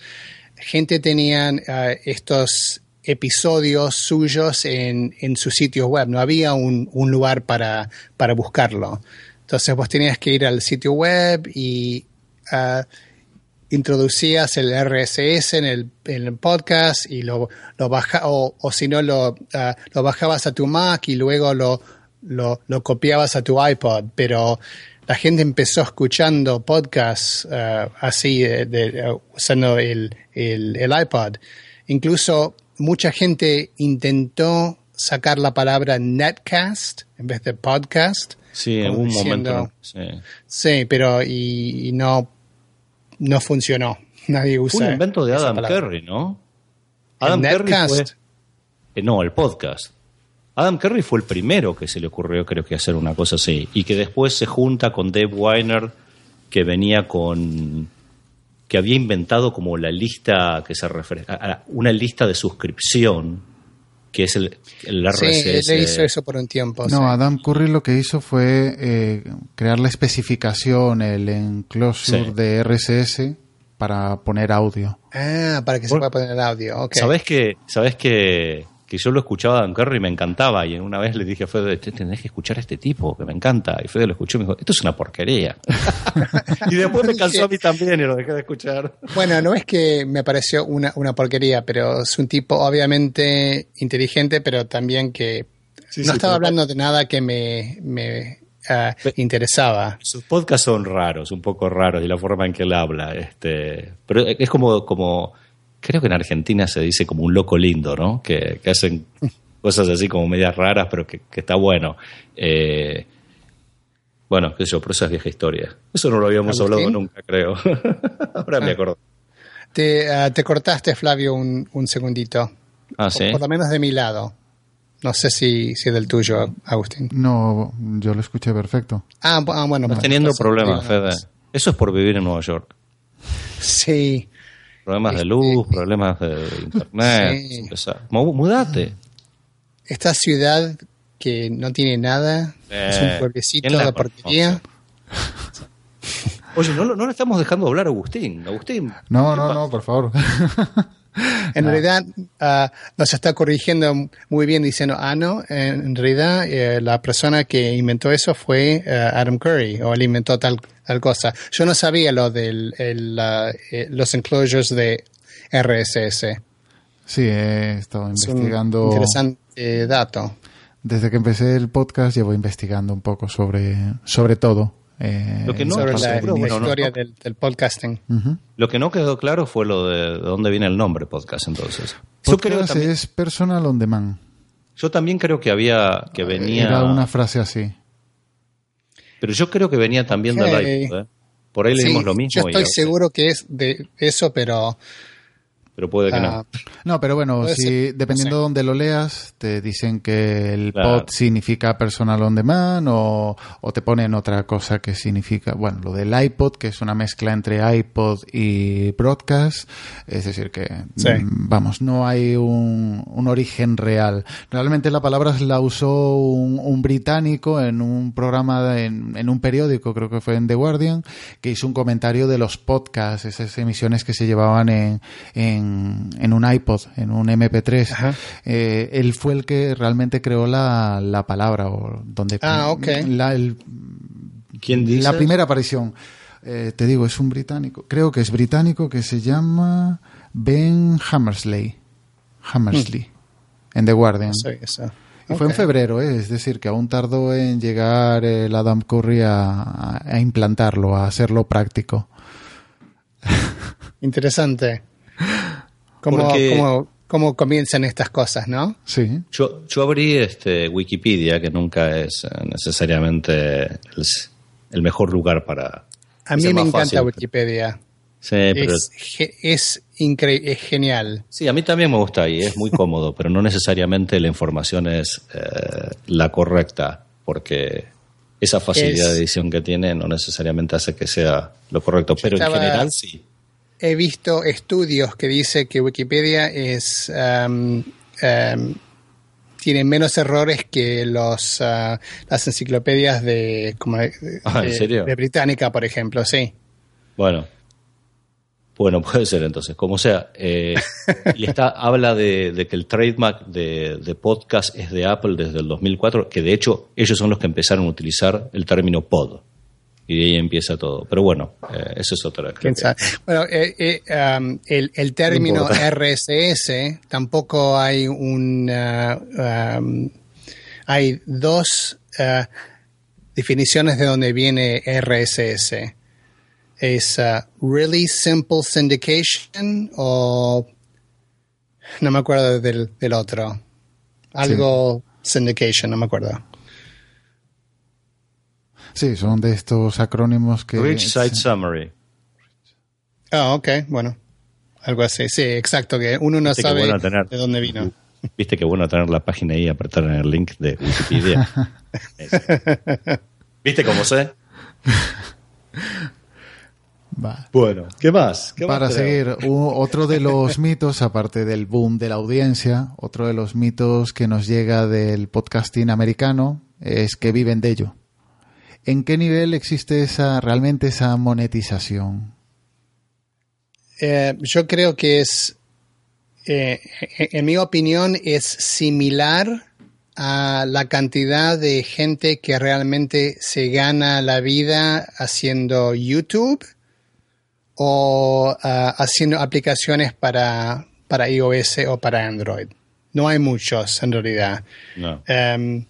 gente tenían uh, estos episodios suyos en, en su sitio web. No había un, un lugar para, para buscarlo. Entonces vos tenías que ir al sitio web y uh, introducías el RSS en el, en el podcast y lo, lo o, o si no lo, ah, lo bajabas a tu Mac y luego lo, lo, lo copiabas a tu iPod, pero la gente empezó escuchando podcasts ah, así ah, usando el, el, el iPod. Incluso mucha gente intentó sacar la palabra netcast en vez de podcast. Sí, en un diciendo- momento. sí. Sí, pero y, y no, no funcionó. (laughs) Nadie usa. Fue un invento de Adam. Curry, ¿no? ¿El Adam Curry Netcast? fue. eh, no, el podcast. Adam Curry fue el primero que se le ocurrió, creo que, hacer una cosa así. Y que después se junta con Dave Weiner, que venía con. Que había inventado como la lista que se refiere. a- una lista de suscripción, que es el, el Sí, RSS. él hizo eso por un tiempo. sí. No, Adam Curry lo que hizo fue eh, crear la especificación, el enclosure Sí. de RSS para poner audio. Ah, para que se pueda poner el audio. ok. ¿Sabés que, sabés que, que yo lo escuchaba a Dan Curry y me encantaba? Y una vez le dije a Fede, "Te- tenés que escuchar a este tipo, que me encanta. Y Fede lo escuchó y me dijo, esto es una porquería. (laughs) y después me cansó a mí también y lo dejé de escuchar. Bueno, no es que me pareció una, una porquería, pero es un tipo obviamente inteligente, pero también que Sí, no sí, estaba pero- hablando de nada que me, me ah, interesaba. Sus podcasts son raros, un poco raros, y la forma en que él habla. Este, pero es como, como, creo que en Argentina se dice como un loco lindo, ¿no? Que, que hacen cosas así como medias raras, pero que, que está bueno. Eh, bueno, qué sé yo, pero esa es vieja historia. Eso no lo habíamos ¿Agustín? hablado nunca, creo. (laughs) Ahora me Ah. acuerdo. Te, ah, te cortaste, Flavio, un, un segundito. Ah, Por- sí. Por lo menos de mi lado. No sé si, si del tuyo, Agustín. No, yo lo escuché perfecto. Ah, ah, bueno. Estás teniendo problemas, Fede. Eso es por vivir en Nueva York. Sí. Problemas de luz, problemas de internet. Sí. Mudate. Esta ciudad que no tiene nada, es Eh, un pueblecito ¿quién la de porquería. Oye, no, lo- no le estamos dejando hablar a Agustín. Agustín. No, ¿qué no, pasa? no, por favor. (laughs) En realidad ah, nos está corrigiendo muy bien diciendo, ah, no, en realidad eh, la persona que inventó eso fue eh, Adam Curry, o él inventó tal, tal cosa. Yo no sabía lo de los enclosures de RSS. Sí, he estado Es un investigando. interesante dato. Desde que empecé el podcast llevo investigando un poco sobre, sobre todo. Eh, Lo que no- sobre la, la bueno, historia no- Del, del podcasting. Ujú. Lo que no quedó claro fue lo de, de dónde viene el nombre podcast entonces. Yo creo, Podcast también, es personal on demand. yo también creo que había que venía Era una frase así. pero yo creo que venía también Ok. del iPod, ¿eh? Por ahí leímos Sí, lo mismo Yo y estoy ahora- seguro que es de eso, pero pero puede que ah, no. No, pero bueno, Puede si ser, dependiendo no sé. de dónde lo leas, te dicen que el Claro. pod significa personal on demand o, o te ponen otra cosa que significa, bueno, lo del iPod, que es una mezcla entre iPod y broadcast, es decir, que, Sí. mm, vamos, no hay un, un origen real. Realmente la palabra la usó un, un británico en un programa, de- en, en un periódico, creo que fue en The Guardian, que hizo un comentario de los podcasts, esas emisiones que se llevaban en, en, en un iPod, en un MP3. Ajá. Eh, él fue el que realmente creó la, la palabra, o donde Ah, ok. la, el- ¿Quién dice? la primera aparición. Eh, te digo, es un británico, creo que es británico, que se llama Ben Hammersley. Hammersley, en The Guardian. fue en febrero, ¿eh? es decir, que aún tardó en llegar el Adam Curry a, a implantarlo, a hacerlo práctico. (laughs) Interesante. ¿Cómo, Porque- cómo, cómo comienzan estas cosas, no? Sí. Yo, yo abrí este Wikipedia, que nunca es eh, necesariamente el, el mejor lugar para. A mí me encanta fácil. Wikipedia. Sí, pero Es, es, incre- es genial. Sí, a mí también me gusta y es muy cómodo, pero no necesariamente la información es eh, la correcta, porque esa facilidad Es- de edición que tiene no necesariamente hace que sea lo correcto, pero estaba- en general sí. He visto estudios que dice que Wikipedia es um, um, tiene menos errores que los ah, las enciclopedias de como de, Ah, ¿en de- serio? de Británica, por ejemplo, sí. Bueno, bueno, puede ser entonces, como sea. eh, (laughs) y está, habla de, de que el trademark de, de podcast es de Apple desde el 2004, que de hecho ellos son los que empezaron a utilizar el término pod. Y de ahí empieza todo. Pero bueno, eh, eso es otra. creo ¿Quién que- sabe? Bueno, eh, eh, um, el, el término No. RSS tampoco hay un ah, um, hay dos ah, definiciones de dónde viene RSS. Es ah, Really Simple Syndication o no me acuerdo del, del otro. Algo Syndication, no me acuerdo. Sí, son de estos acrónimos que... Rich Site Summary. Ah, ok, bueno. Algo así, sí, exacto, que uno no Viste sabe bueno tener- de dónde vino. (laughs) Viste que bueno tener la página ahí y apretar en el link de Wikipedia. (laughs) ¿Viste cómo sé? (laughs) Va. Bueno, ¿qué más? ¿Qué Para seguir, otro de los mitos, aparte del boom de la audiencia, otro de los mitos que nos llega del podcasting americano es que viven de ello. ¿En qué nivel existe esa realmente esa monetización? Eh, yo creo que es, eh, en mi opinión, es similar a la cantidad de gente que realmente se gana la vida haciendo YouTube o ah, haciendo aplicaciones para, para iOS o para Android. No hay muchos en realidad. No. Em,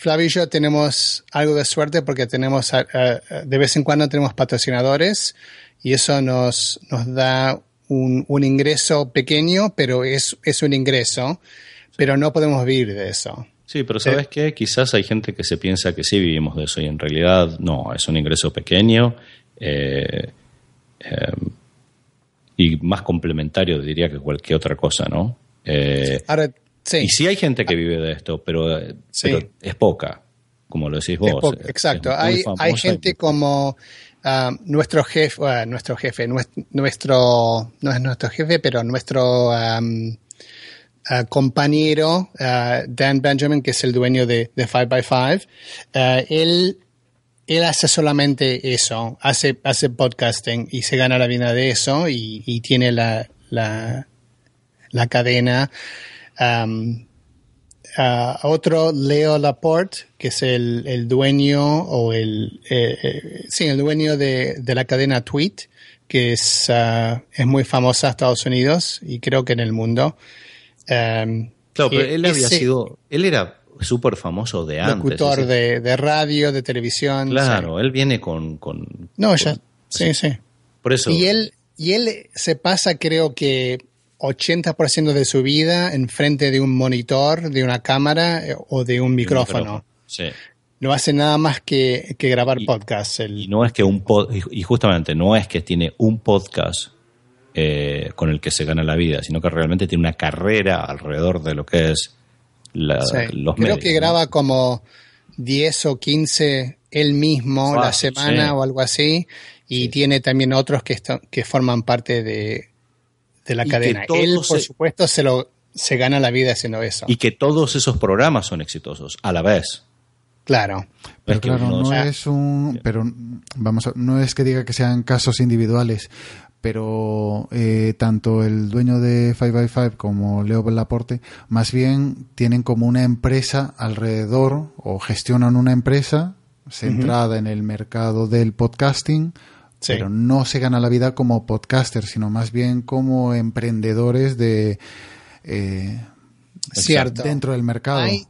Flavio y yo tenemos algo de suerte porque tenemos, de vez en cuando tenemos patrocinadores y eso nos, nos da un, un ingreso pequeño, pero es, es un ingreso, pero no podemos vivir de eso. Sí, pero ¿sabes qué? Quizás hay gente que se piensa que sí vivimos de eso y en realidad no, es un ingreso pequeño eh, eh, y más complementario diría que cualquier otra cosa, ¿no? Eh, Ahora, sí. Y sí hay gente que vive de esto, pero, eh, Sí. pero es poca, como lo decís vos. Es eh, exacto. es hay, hay y- gente como ah, nuestro jefe, ah, nuestro jefe, nues- nuestro, no es nuestro jefe, pero nuestro ah, compañero ah, Dan Benjamin, que es el dueño de, de 5x5, ah, él él hace solamente eso, hace, hace podcasting y se gana la vida de eso y, y tiene la, la, la cadena. Um, a otro, Leo Laporte, que es el, el dueño o el, eh, eh, sí, el dueño de, de la cadena Tweet, que es, ah, es muy famosa en Estados Unidos y creo que en el mundo. Um, Claro, pero eh, él había sido, él era súper famoso de antes. locutor de, de radio, de televisión. Claro, sí. él viene con, con No, ya, sí, sí. por eso. Y él, y él se pasa, creo que 80% de su vida enfrente de un monitor, de una cámara eh, o de un micrófono. Sí. No hace nada más que, que grabar podcasts. Y no es que un pod, y y justamente no es que tiene un podcast eh, con el que se gana la vida, sino que realmente tiene una carrera alrededor de lo que es la- Sí. los Creo medios. que graba como 10 o 15 él mismo la Fácil, semana sí. o algo así. Y tiene también otros que, que forman parte de, de la Y que cadena. todos Él, por se- supuesto, se, lo, se gana la vida haciendo eso. Y que todos esos programas son exitosos a la vez. Claro. Pero Es que claro, no es un, pero vamos, a- no es que diga que sean casos individuales, pero eh, tanto el dueño de 5by5 como Leo Laporte, más bien tienen como una empresa alrededor o gestionan una empresa centrada en el mercado del podcasting, Sí. pero no se gana la vida como podcaster, sino más bien como emprendedores de eh, Cierto. dentro del mercado. Hay,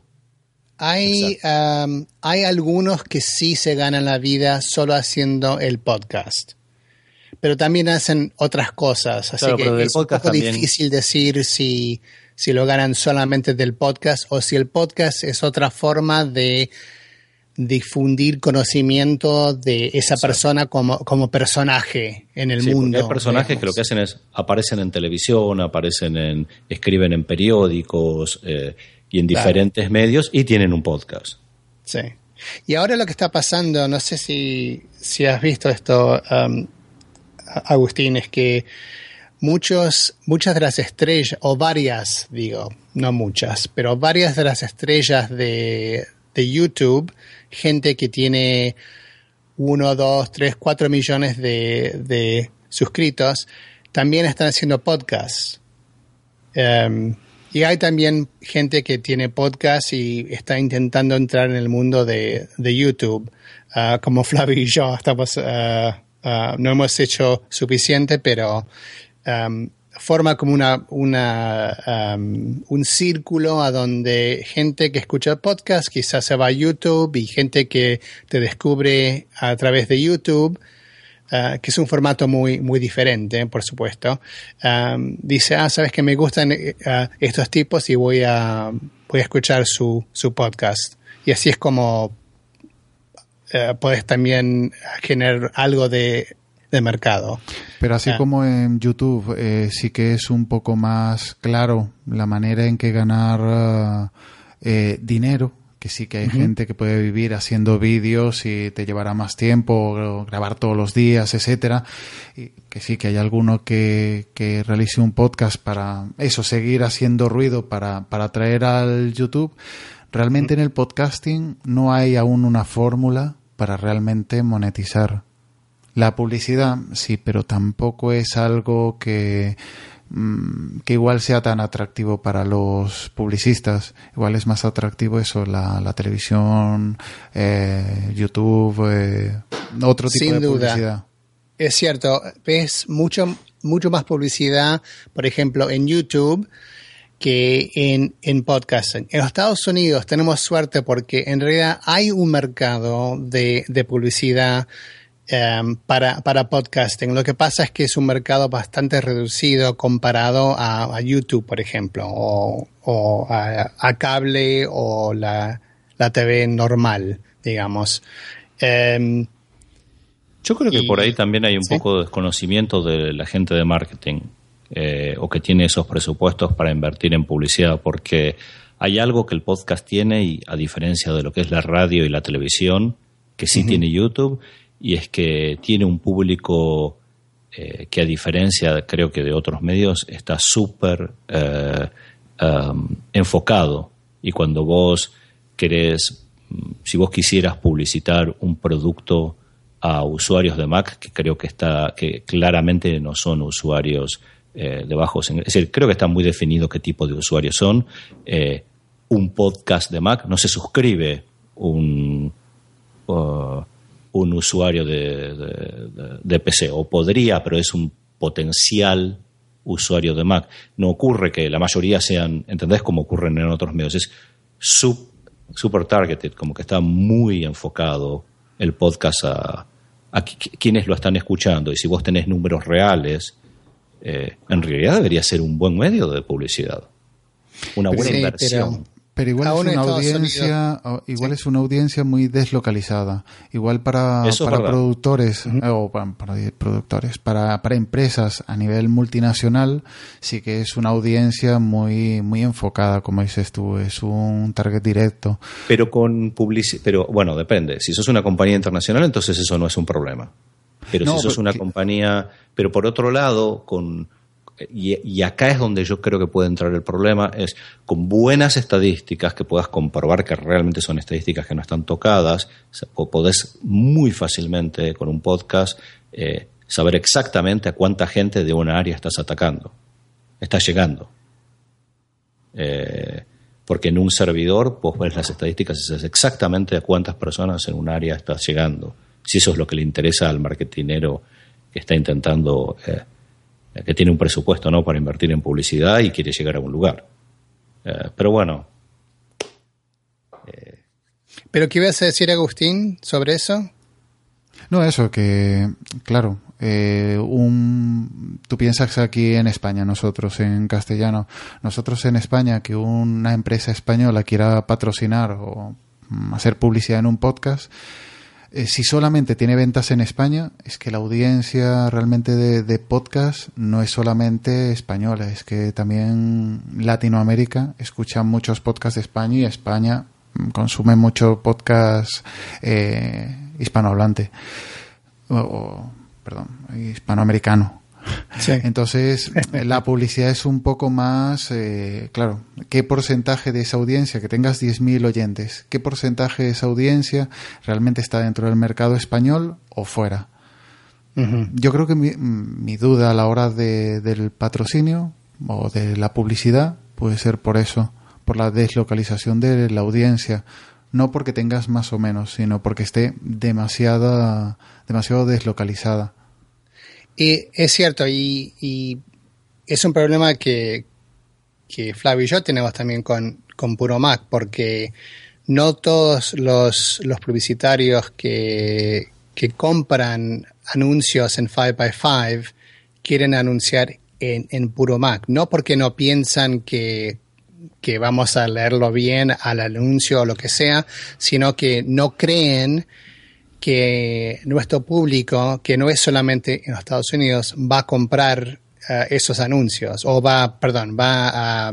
hay, um, hay algunos que sí se ganan la vida solo haciendo el podcast. Pero también hacen otras cosas. Así Claro, que es un poco también- difícil decir si, si lo ganan solamente del podcast o si el podcast es otra forma de difundir conocimiento de esa persona como, como personaje en el Sí, mundo. hay personajes que lo que hacen es aparecen en televisión, aparecen en, escriben en periódicos eh, y en Claro. diferentes medios y tienen un podcast. Sí. Y ahora lo que está pasando, no sé si, si has visto esto, um, Agustín, es que muchos, muchas de las estrellas, o varias, digo, no muchas, pero varias de las estrellas de, de YouTube, gente que tiene uno, dos, tres, cuatro millones de, de suscritos, también están haciendo podcasts. Um, y hay también gente que tiene podcast y está intentando entrar en el mundo de, de YouTube, Ah, como Flavio y yo. Estamos, ah, no hemos hecho suficiente, pero um, forma como una, una, um, un círculo a donde gente que escucha podcast quizás se va a YouTube y gente que te descubre a través de YouTube. Uh, que es un formato muy, muy diferente, por supuesto. Um, dice, ah, sabes que me gustan eh, uh, estos tipos y voy a, voy a escuchar su, su podcast. Y así es como uh, puedes también generar algo de, de mercado. Pero así Ah. como en YouTube eh, sí que es un poco más claro la manera en que ganar ah, eh, dinero, que sí que hay gente que puede vivir haciendo vídeos y te llevará más tiempo, grabar todos los días, etcétera, y que sí que hay alguno que, que realice un podcast para eso, seguir haciendo ruido para, para traer al YouTube. Realmente en el podcasting no hay aún una fórmula para realmente monetizar. La publicidad, sí, pero tampoco es algo que, mm, que igual sea tan atractivo para los publicistas. Igual es más atractivo eso, la, la televisión, eh, YouTube, eh, otro tipo Sin de duda. publicidad. Es cierto, ves mucho, mucho más publicidad, por ejemplo, en YouTube que en, en podcasting. En los Estados Unidos tenemos suerte porque en realidad hay un mercado de, de publicidad em, para, para podcasting. Lo que pasa es que es un mercado bastante reducido comparado a, a YouTube, por ejemplo, o, o a, a cable o la, la TV normal, digamos. Em, Yo creo que Y- por ahí también hay un ¿Sí? poco de desconocimiento de la gente de marketing eh, o que tiene esos presupuestos para invertir en publicidad, porque hay algo que el podcast tiene y a diferencia de lo que es la radio y la televisión, que sí tiene YouTube, y es que tiene un público eh, que a diferencia creo que de otros medios está súper eh, um, enfocado y cuando vos querés mm, si vos quisieras publicitar un producto a usuarios de Mac, que creo que está, que claramente no son usuarios eh, de bajos, es decir, creo que está muy definido qué tipo de usuarios son. Un podcast de Mac no se suscribe un, uh, un usuario de, de- de PC, o podría, pero es un potencial usuario de Mac. No ocurre que la mayoría sean, ¿entendés? Como ocurren en otros medios. Es sub- super targeted, como que está muy enfocado el podcast a, a qui- quienes lo están escuchando. Y si vos tenés números reales, eh, en realidad debería ser un buen medio de publicidad. Una buena Sí, inversión. Pero igual Aún es una audiencia, o- igual es una audiencia muy deslocalizada. Igual para, para productores eh, o para, para productores, para, para empresas a nivel multinacional, sí que es una audiencia muy muy enfocada, como dices tú, es un target directo. Pero con publicidad, pero bueno, depende. Si sos una compañía internacional, entonces eso no es un problema. Pero No, si sos pero una compañía, pero por otro lado, con y, acá es donde yo creo que puede entrar el problema, es con buenas estadísticas que puedas comprobar que realmente son estadísticas que no están tocadas, o podés muy fácilmente con un podcast eh, saber exactamente a cuánta gente de una área estás atacando, estás llegando. Eh, porque en un servidor vos ves las estadísticas y sabes exactamente a cuántas personas en un área estás llegando. Si eso es lo que le interesa al marketinero que está intentando, eh, que tiene un presupuesto ¿no? para invertir en publicidad y quiere llegar a un lugar. Eh, pero bueno, ¿Pero qué ibas a decir, Agustín, sobre eso? No, eso, que, claro, eh, un, tú piensas aquí en España, nosotros en castellano, nosotros en España, que una empresa española quiera patrocinar o hacer publicidad en un podcast, eh, si solamente tiene ventas en España, es que la audiencia realmente de, de podcast no es solamente española, es que también Latinoamérica escucha muchos podcasts de España y España mm, consume mucho podcast eh, hispanohablante. O, o, perdón, hispanoamericano. (laughs) Entonces, (laughs) la publicidad es un poco más, eh, claro, ¿qué porcentaje de esa audiencia, que tengas 10.000 oyentes, qué porcentaje de esa audiencia realmente está dentro del mercado español o fuera? Yo creo que mi, mi duda a la hora de, del patrocinio o de la publicidad puede ser por eso, por la deslocalización de la audiencia. No porque tengas más o menos, sino porque esté demasiada, demasiado deslocalizada. Y es cierto, y, y es un problema que, que Flavio y yo tenemos también con, con Puro Mac, porque no todos los, los publicitarios que, que compran anuncios en 5x5 quieren anunciar en, en Puro Mac. No porque no piensan que, que vamos a leerlo bien al anuncio o lo que sea, sino que no creen que nuestro público, que no es solamente en los Estados Unidos, va a comprar eh, esos anuncios o va, perdón, va a,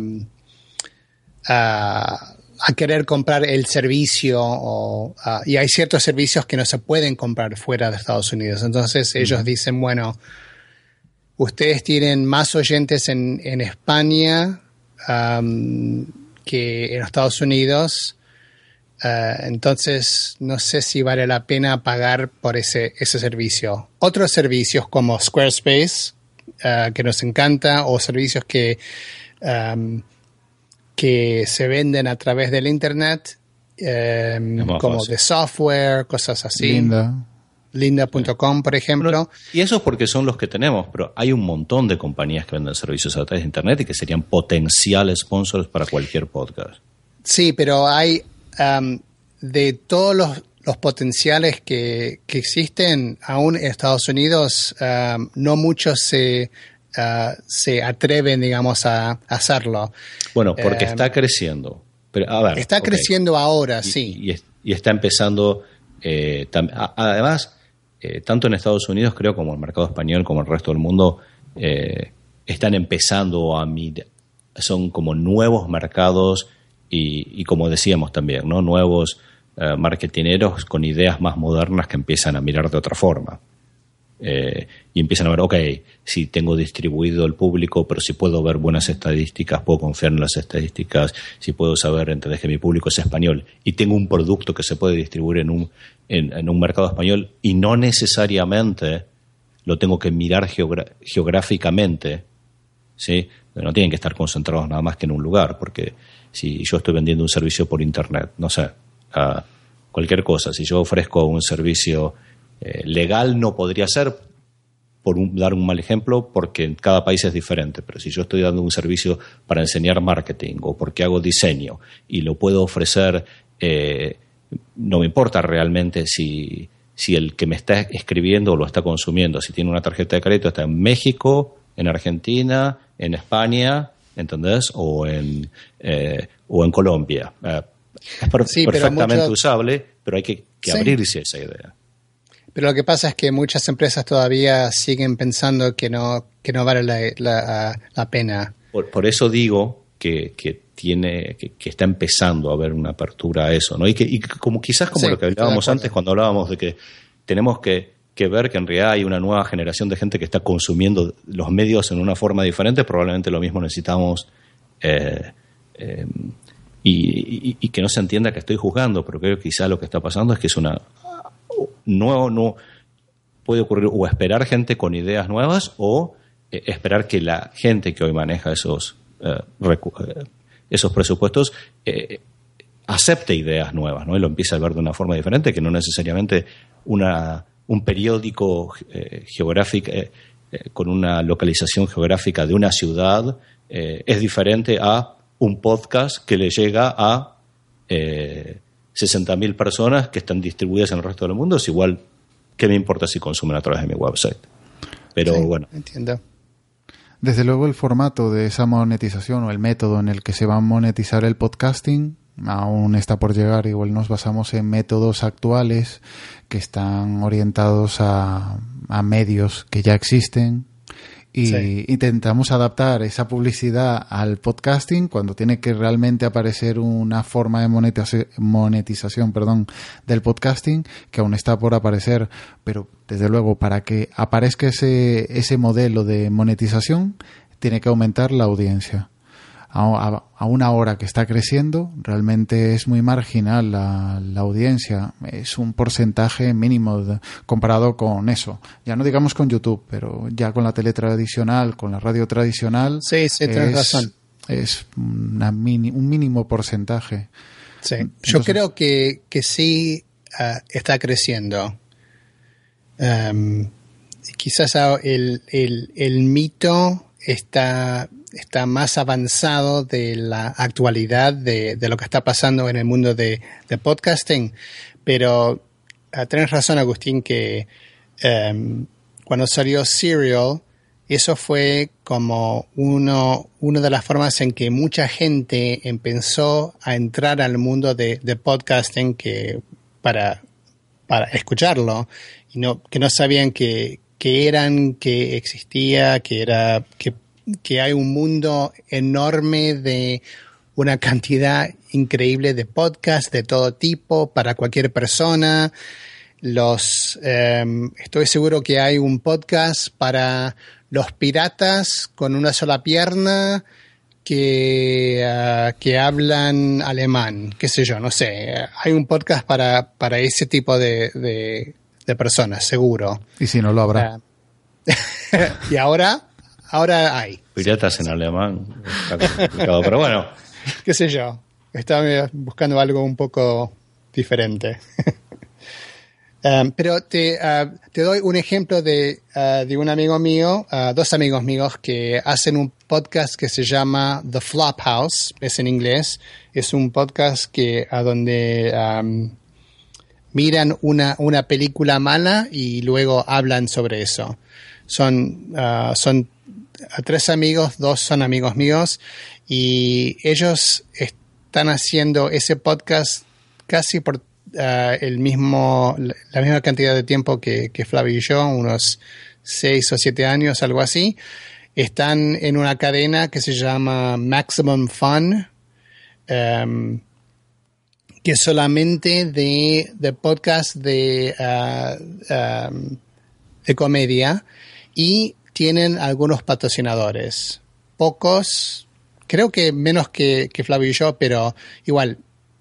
a, a querer comprar el servicio o, y hay ciertos servicios que no se pueden comprar fuera de Estados Unidos. Entonces ellos dicen, bueno, ustedes tienen más oyentes en, en España que en los Estados Unidos. Uh, entonces, no sé si vale la pena pagar por ese, ese servicio. Otros servicios como Squarespace, uh, que nos encanta, o servicios que, um, que se venden a través del Internet, um, más como fácil. de software, cosas así. Linda. Linda.com, por ejemplo. Y eso es porque son los que tenemos, pero hay un montón de compañías que venden servicios a través de Internet y que serían potenciales sponsors para cualquier podcast. Sí, pero hay um, de todos los, los potenciales que, que, existen, aún en Estados Unidos, um, no muchos se, uh, se atreven, digamos, a, a hacerlo. Bueno, porque está creciendo. Pero, a ver, Está creciendo ahora, Y- sí. Y, es- y está empezando, eh, además, eh, tanto en Estados Unidos, creo, como el mercado español, como el resto del mundo, eh, están empezando a mirar, son como nuevos mercados y, y como decíamos también, ¿no? Nuevos eh, marketineros con ideas más modernas que empiezan a mirar de otra forma. eh, y empiezan a ver, ok, si tengo distribuido el público, pero si puedo ver buenas estadísticas, puedo confiar en las estadísticas, si puedo saber, entendés que mi público es español y tengo un producto que se puede distribuir en un, en, un mercado español y no necesariamente lo tengo que mirar geográficamente, ¿sí? No tienen que estar concentrados nada más que en un lugar, porque si yo estoy vendiendo un servicio por Internet, no sé, cualquier cosa, si yo ofrezco un servicio eh, legal no podría ser, por un- dar un mal ejemplo, porque en cada país es diferente, pero si yo estoy dando un servicio para enseñar marketing o porque hago diseño y lo puedo ofrecer, eh, no me importa realmente si, si el que me está escribiendo o lo está consumiendo, si tiene una tarjeta de crédito, está en México, en Argentina, en España, ¿entendés? O en, eh, o en Colombia. Eh, es per- Sí, pero perfectamente mucho- usable, pero hay que, que Sí. abrirse a esa idea. Pero lo que pasa es que muchas empresas todavía siguen pensando que no, que no vale la, la- la pena. Por, por eso digo que, que tiene que, que está empezando a haber una apertura a eso, ¿no? Y que y como quizás como Sí, lo que hablábamos antes cuando hablábamos de que tenemos que, que ver que en realidad hay una nueva generación de gente que está consumiendo los medios en una forma diferente, probablemente lo mismo necesitamos eh, eh, y, que no se entienda que estoy juzgando, pero creo que quizás lo que está pasando es que es una no, no puede ocurrir o esperar gente con ideas nuevas o eh, esperar que la gente que hoy maneja esos, esos presupuestos acepte ideas nuevas ¿no? y lo empiece a ver de una forma diferente, que no necesariamente una, un periódico eh, geográfico eh, eh, con una localización geográfica de una ciudad es diferente a un podcast que le llega a eh, 60.000 personas que están distribuidas en el resto del mundo. Es igual, ¿qué me importa si consumen a través de mi website? Pero Sí, bueno, Entiendo. Desde luego el formato de esa monetización o el método en el que se va a monetizar el podcasting aún está por llegar. Igual nos basamos en métodos actuales que están orientados a, a medios que ya existen y Sí. intentamos adaptar esa publicidad al podcasting cuando tiene que realmente aparecer una forma de monetiza- monetización perdón, del podcasting que aún está por aparecer. Pero desde luego para que aparezca ese, ese modelo de monetización tiene que aumentar la audiencia. A, una hora que está creciendo, realmente es muy marginal la, la audiencia. Es un porcentaje mínimo de- comparado con eso. Ya no digamos con YouTube, pero ya con la tele tradicional, con la radio tradicional. Sí, sí, es- razón. Es una mini- un mínimo porcentaje. Sí. Yo creo que, que sí ah, está creciendo. Em, quizás el, el- el mito está, está más avanzado de la actualidad de, lo que está pasando en el mundo de, de podcasting, pero ah, tienes razón, Agustín, que em, cuando salió Serial, eso fue como uno, una de las formas en que mucha gente empezó a entrar al mundo de, de podcasting que para, para escucharlo y no, que no sabían que, que eran, que existía, que era, que, que hay un mundo enorme de una cantidad increíble de podcasts de todo tipo para cualquier persona. Los em, estoy seguro que hay un podcast para los piratas con una sola pierna que, ah, que hablan alemán, qué sé yo, no sé. Hay un podcast para, para ese tipo de, de, de personas, seguro. Y si no lo habrá. (laughs) y ahora, ahora hay. piratas en alemán, está complicado, pero bueno, (laughs) qué sé yo. Estaba buscando algo un poco diferente. Um, (laughs) pero te, uh, te doy un ejemplo de, uh, de un amigo mío, uh, dos amigos míos que hacen un podcast que se llama The Flophouse, es en inglés. Es un podcast que a donde um, miran una, una película mala y luego hablan sobre eso. Son, uh, son tres amigos, dos son amigos míos y ellos están haciendo ese podcast casi por uh, el mismo, la misma cantidad de tiempo que, que Flavio y yo, unos seis o siete años, algo así. Están en una cadena que se llama Maximum Fun, um, que es solamente de, de podcast de uh, um, de comedia y tienen algunos patrocinadores. Pocos, creo que menos que, que Flavio y yo, pero igual,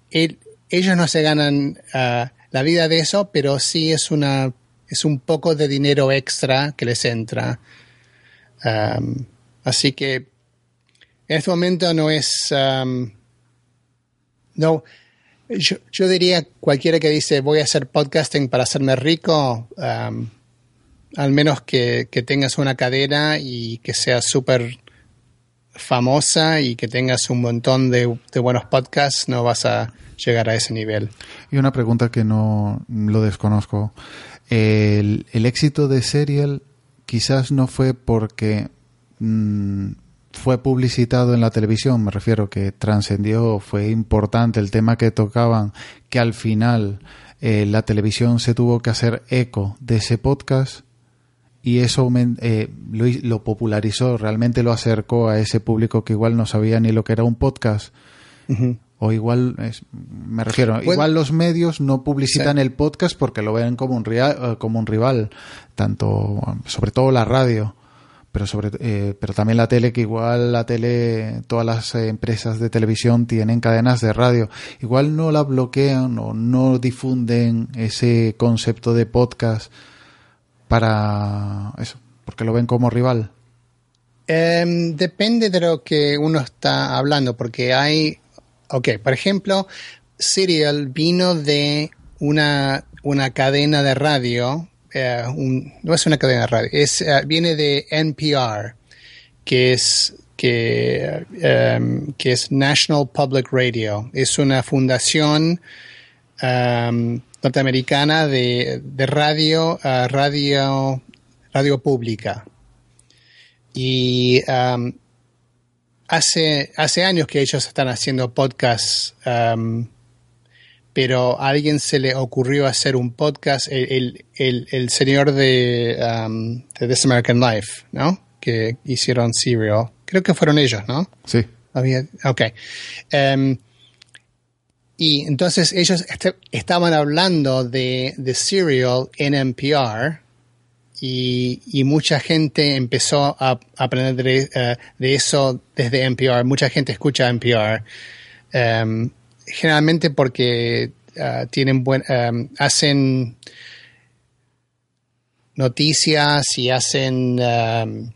él- ellos no se ganan ah, la vida de eso, pero sí es una es un poco de dinero extra que les entra. Am, así que en este momento no es no yo, yo diría cualquiera que dice voy a hacer podcasting para hacerme rico al menos que, tengas una cadena y que sea súper famosa y que tengas un montón de, buenos podcasts, no vas a llegar a ese nivel. Y una pregunta que no lo desconozco. El, el éxito de Serial quizás no fue porque mm, fue publicitado en la televisión, me refiero que trascendió, fue importante el tema que tocaban, que al final eh, la televisión se tuvo que hacer eco de ese podcast y eso eh, lo, lo popularizó, realmente lo acercó a ese público que igual no sabía ni lo que era un podcast. O igual, es- me refiero, igual los medios no publicitan el podcast porque lo ven como un, eh, como un rival, tanto, sobre todo la radio, pero, sobre, eh, pero también la tele, que igual la tele, todas las empresas de televisión tienen cadenas de radio, igual no la bloquean o no difunden ese concepto de podcast para eso, porque lo ven como rival. Em, depende de lo que uno está hablando, porque hay, ok, por ejemplo, Serial vino de una, una cadena de radio, eh, no es una cadena de radio, es, eh, viene de NPR, que es, que, em, que es National Public Radio. Es una fundación em, norteamericana de, de radio, radio, radio pública. Y um, hace, hace años que ellos están haciendo podcasts, um, pero a alguien se le ocurrió hacer un podcast, el, el, el- el señor de, um, de This American Life, ¿no? Que hicieron Serial. Creo que fueron ellos, ¿no? Sí. Había, ok. Em, y entonces ellos est- estaban hablando de, de Serial en NPR y, y mucha gente empezó a aprender de, eh, de eso desde NPR. Mucha gente escucha NPR. em, generalmente porque ah, tienen buen, em, hacen noticias y hacen em,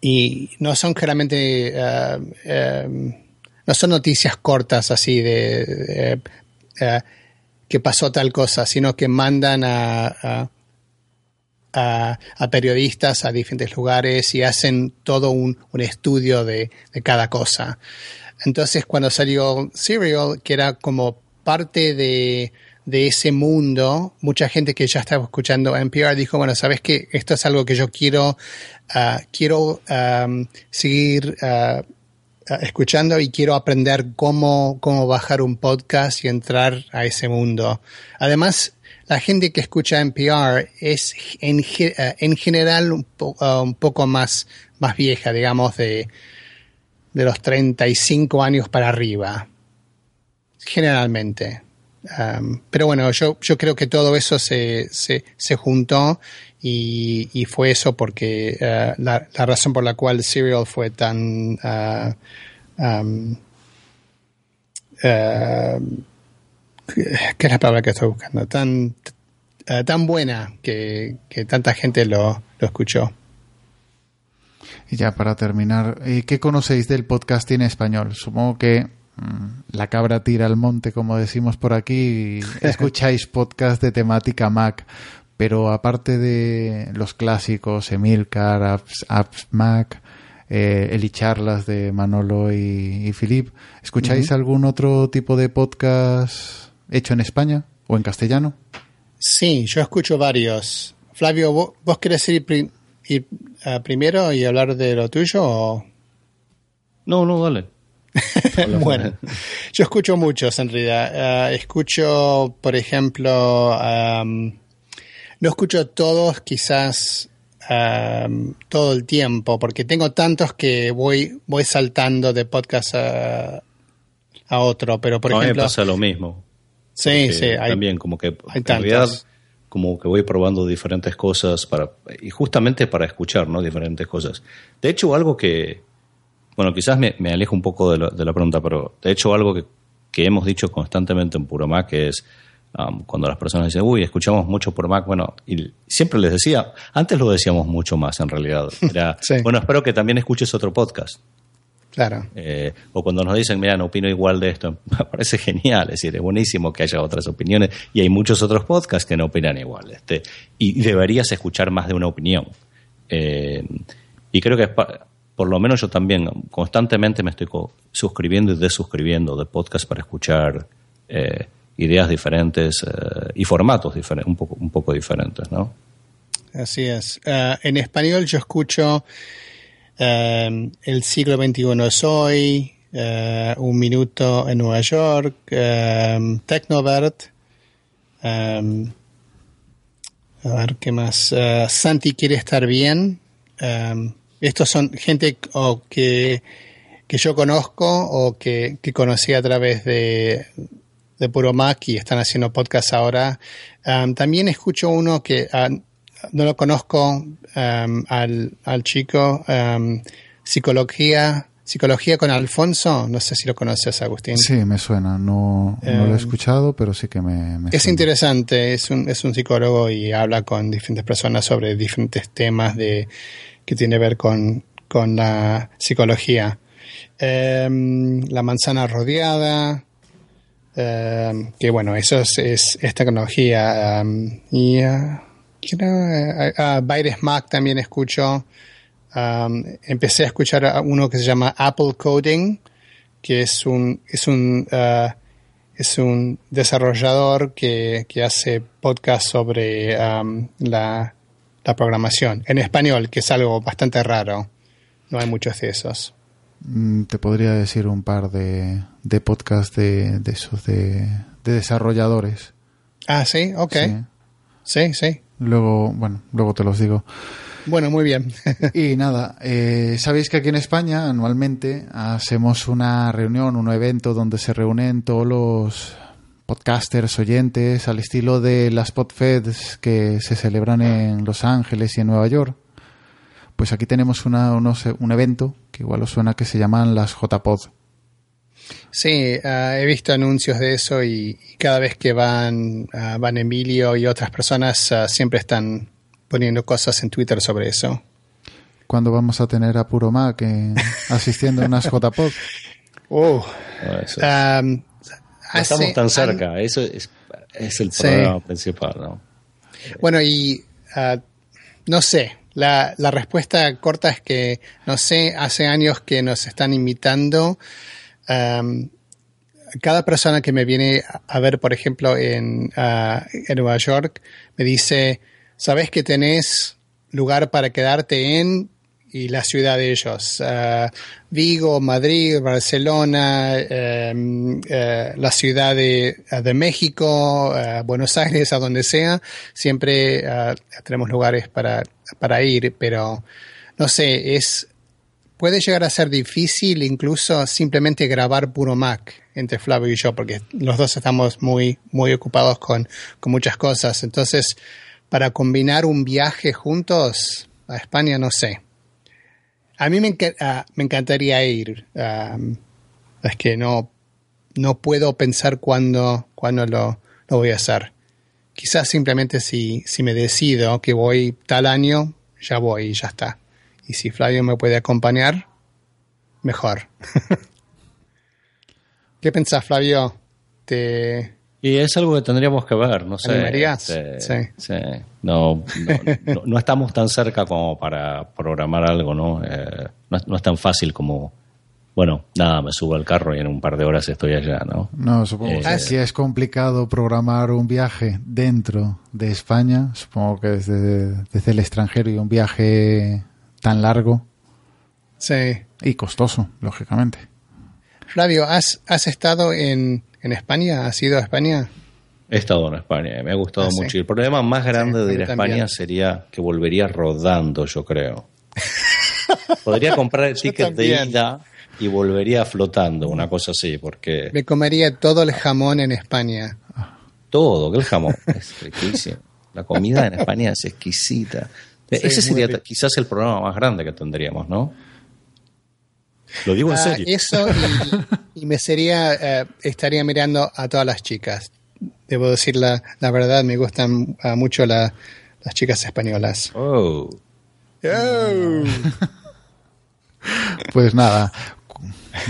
y no son generalmente eh, eh, no son noticias cortas así de, eh, que pasó tal cosa, sino que mandan a, a, periodistas a diferentes lugares y hacen todo un, un estudio de, cada cosa. Entonces, cuando salió Serial, que era como parte de, de ese mundo, mucha gente que ya estaba escuchando NPR dijo, bueno, sabes que esto es algo que yo quiero, ah, quiero seguir ah, escuchando y quiero aprender cómo, cómo bajar un podcast y entrar a ese mundo. Además, la gente que escucha NPR es en, ah, en general ah, un poco más, más vieja, digamos, de, de los 35 años para arriba, generalmente. Pero bueno, yo, yo creo que todo eso se, se, se juntó y, y fue eso porque uh, la, la razón por la cual Serial fue tan... um, uh, ¿Qué es la palabra que estoy buscando? Tan, uh, tan buena que, que tanta gente lo, lo escuchó. Y ya para terminar, eh, ¿qué conocéis del podcasting español? Supongo que la cabra tira al monte, como decimos por aquí, (laughs) escucháis podcast de temática Mac, pero aparte de los clásicos, Emilcar, Apps, Apps Mac, eh, Eli Charlas de Manolo y, y Filip, ¿escucháis algún otro tipo de podcast hecho en España o en castellano? Sí, yo escucho varios. Flavio, ¿vos, vos querés ir, pri- ir, ah, primero y hablar de lo tuyo? O? No, no, dale. (laughs) bueno, yo escucho muchos en realidad. Ah, escucho, por ejemplo, no escucho todos quizás todo el tiempo, porque tengo tantos que voy, voy saltando de podcast a, a otro, pero por No, a mí me ejemplo... pasa lo mismo. Sí, sí, hay- también como que hay en realidad como que voy probando diferentes cosas para y justamente para escuchar, ¿no? Diferentes cosas. De hecho, algo que, bueno, quizás me, me alejo un poco de la, de la pregunta, pero de hecho algo que, que hemos dicho constantemente en Puro Mac es um, cuando las personas dicen, uy, escuchamos mucho Puro Mac, bueno, y siempre les decía, antes lo decíamos mucho más en realidad. (laughs) Era, Sí. bueno, espero que también escuches otro podcast. Claro. Eh, o cuando nos dicen, mira, no opino igual de esto, (laughs) me parece genial, es decir, es buenísimo que haya otras opiniones y hay muchos otros podcasts que no opinan igual. Este, y deberías escuchar más de una opinión. Eh, y creo que es por lo menos yo también constantemente me estoy suscribiendo y desuscribiendo de podcasts para escuchar eh, ideas diferentes eh, y formatos diferentes, un poco, diferentes, ¿no? Así es. Ah, en español yo escucho eh, El siglo XXI es hoy, eh, Un minuto en Nueva York, eh, Tecnovert, eh, a ver qué más. Eh, Santi quiere estar bien. Eh, estos son gente o que, que yo conozco o que, que conocí a través de, de Puro Mac y están haciendo podcast ahora. Um, también escucho uno que ah, no lo conozco um, al, al chico, um, Psicología, Psicología con Alfonso. No sé si lo conoces, Agustín. Sí, me suena. No, no lo he Eh, escuchado, pero sí que me, me Es suena. interesante, es un, es un psicólogo y habla con diferentes personas sobre diferentes temas de, que tiene que ver con, con la psicología. Em, la manzana rodeada, em, que bueno, eso es, es, tecnología. em, y eh, ah, Baires Mac también escucho. Empecé a escuchar a uno que se llama Apple Coding, que es un, es un ah, es un desarrollador que, que hace podcast sobre la, la programación en español, que es algo bastante raro. No hay muchos de esos. Mm, Te podría decir un par de, de podcasts de, de esos de, de desarrolladores. Ah, sí, ok. Sí, sí. Luego, bueno, luego te los digo. Bueno, muy bien. y (laughs) nada, eh, sabéis que aquí en España anualmente hacemos una reunión, un evento donde se reúnen todos los podcasters, oyentes, al estilo de las PodFeds que se celebran en Los Ángeles y en Nueva York. Pues aquí tenemos una, unos- un evento que igual os suena que se llaman las JPod. Sí, ah, he visto anuncios de eso y, y cada vez que van, ah, van Emilio y otras personas ah, siempre están poniendo cosas en Twitter sobre eso. ¿Cuándo vamos a tener a Puro Mac eh, asistiendo a unas (laughs) JPod? Oh. Hace- estamos tan cerca, eso es, es el Sí. problema principal, ¿no? Bueno, y ah, no sé, la, la respuesta corta es que, no sé, hace años que nos están invitando. cada persona que me viene a- a ver, por ejemplo, en, ah, en Nueva York, me dice, ¿sabes que tenés lugar para quedarte en y la ciudad de ellos? Ah, Vigo, Madrid, Barcelona, em, eh, la ciudad de, de México, eh, Buenos Aires, a donde sea, siempre tenemos lugares para, para ir, pero no sé, es puede llegar a ser difícil incluso simplemente grabar puro Mac entre Flavio y yo, porque los dos estamos muy, muy ocupados con, con muchas cosas. Entonces, para combinar un viaje juntos a España, no sé. A mí me, ah, me encantaría ir. es que no, no puedo pensar cuándo, cuándo lo, lo voy a hacer. Quizás simplemente si, si me decido que voy tal año, ya voy y ya está. Y si Flavio me puede acompañar, mejor. (laughs) ¿Qué pensás, Flavio? ¿Te, Y es algo que tendríamos que ver, no sé. ¿Animarías? este, Sí. sí. No, no, no- no estamos tan cerca como para programar algo, ¿no? Eh, no, es- no es tan fácil como, bueno, nada, me subo al carro y en un par de horas estoy allá, ¿no? No, supongo Eh, que si es complicado programar un viaje dentro de España, supongo que desde, desde el extranjero y un viaje tan largo Sí. y costoso, lógicamente. Flavio, ¿has, has estado en, en España? ¿Has ido a España? He estado en España y me ha gustado Ah, sí. mucho. Y el problema más grande de ir a también. España sería que volvería rodando, yo creo. (laughs) Podría comprar el ticket de ida y volvería flotando, una cosa así, porque Me comería todo el jamón en España. todo, que el jamón es riquísimo. La comida en España es exquisita. Sí, Ese sería quizás el programa más grande que tendríamos, ¿no? Lo digo en Ah, serio. eso y, y me sería, eh, estaría mirando a todas las chicas. Debo decir la, la verdad, me gustan ah, mucho la- las chicas españolas. Oh. (laughs) Pues nada,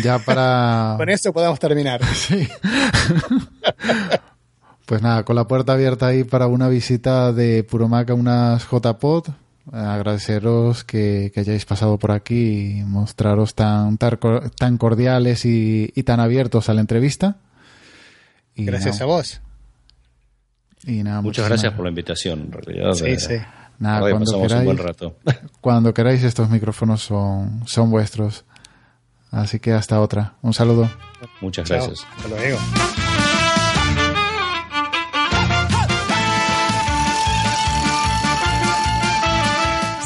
ya para... Con eso podemos terminar. (laughs) Pues nada, con la puerta abierta ahí para una visita de Puromac a unas JPod. Agradeceros que, que hayáis pasado por aquí y mostraros tan, tan, cor- tan cordiales y, y tan abiertos a la entrevista. Y Gracias a vos. Y nada, Muchas gracias por la invitación. En realidad, Sí, eh, sí. Nada, hoy cuando pasamos un queráis, buen rato. (laughs) cuando queráis estos micrófonos son, son vuestros. Así que hasta otra. Un saludo. Muchas Chao. gracias. Hasta luego.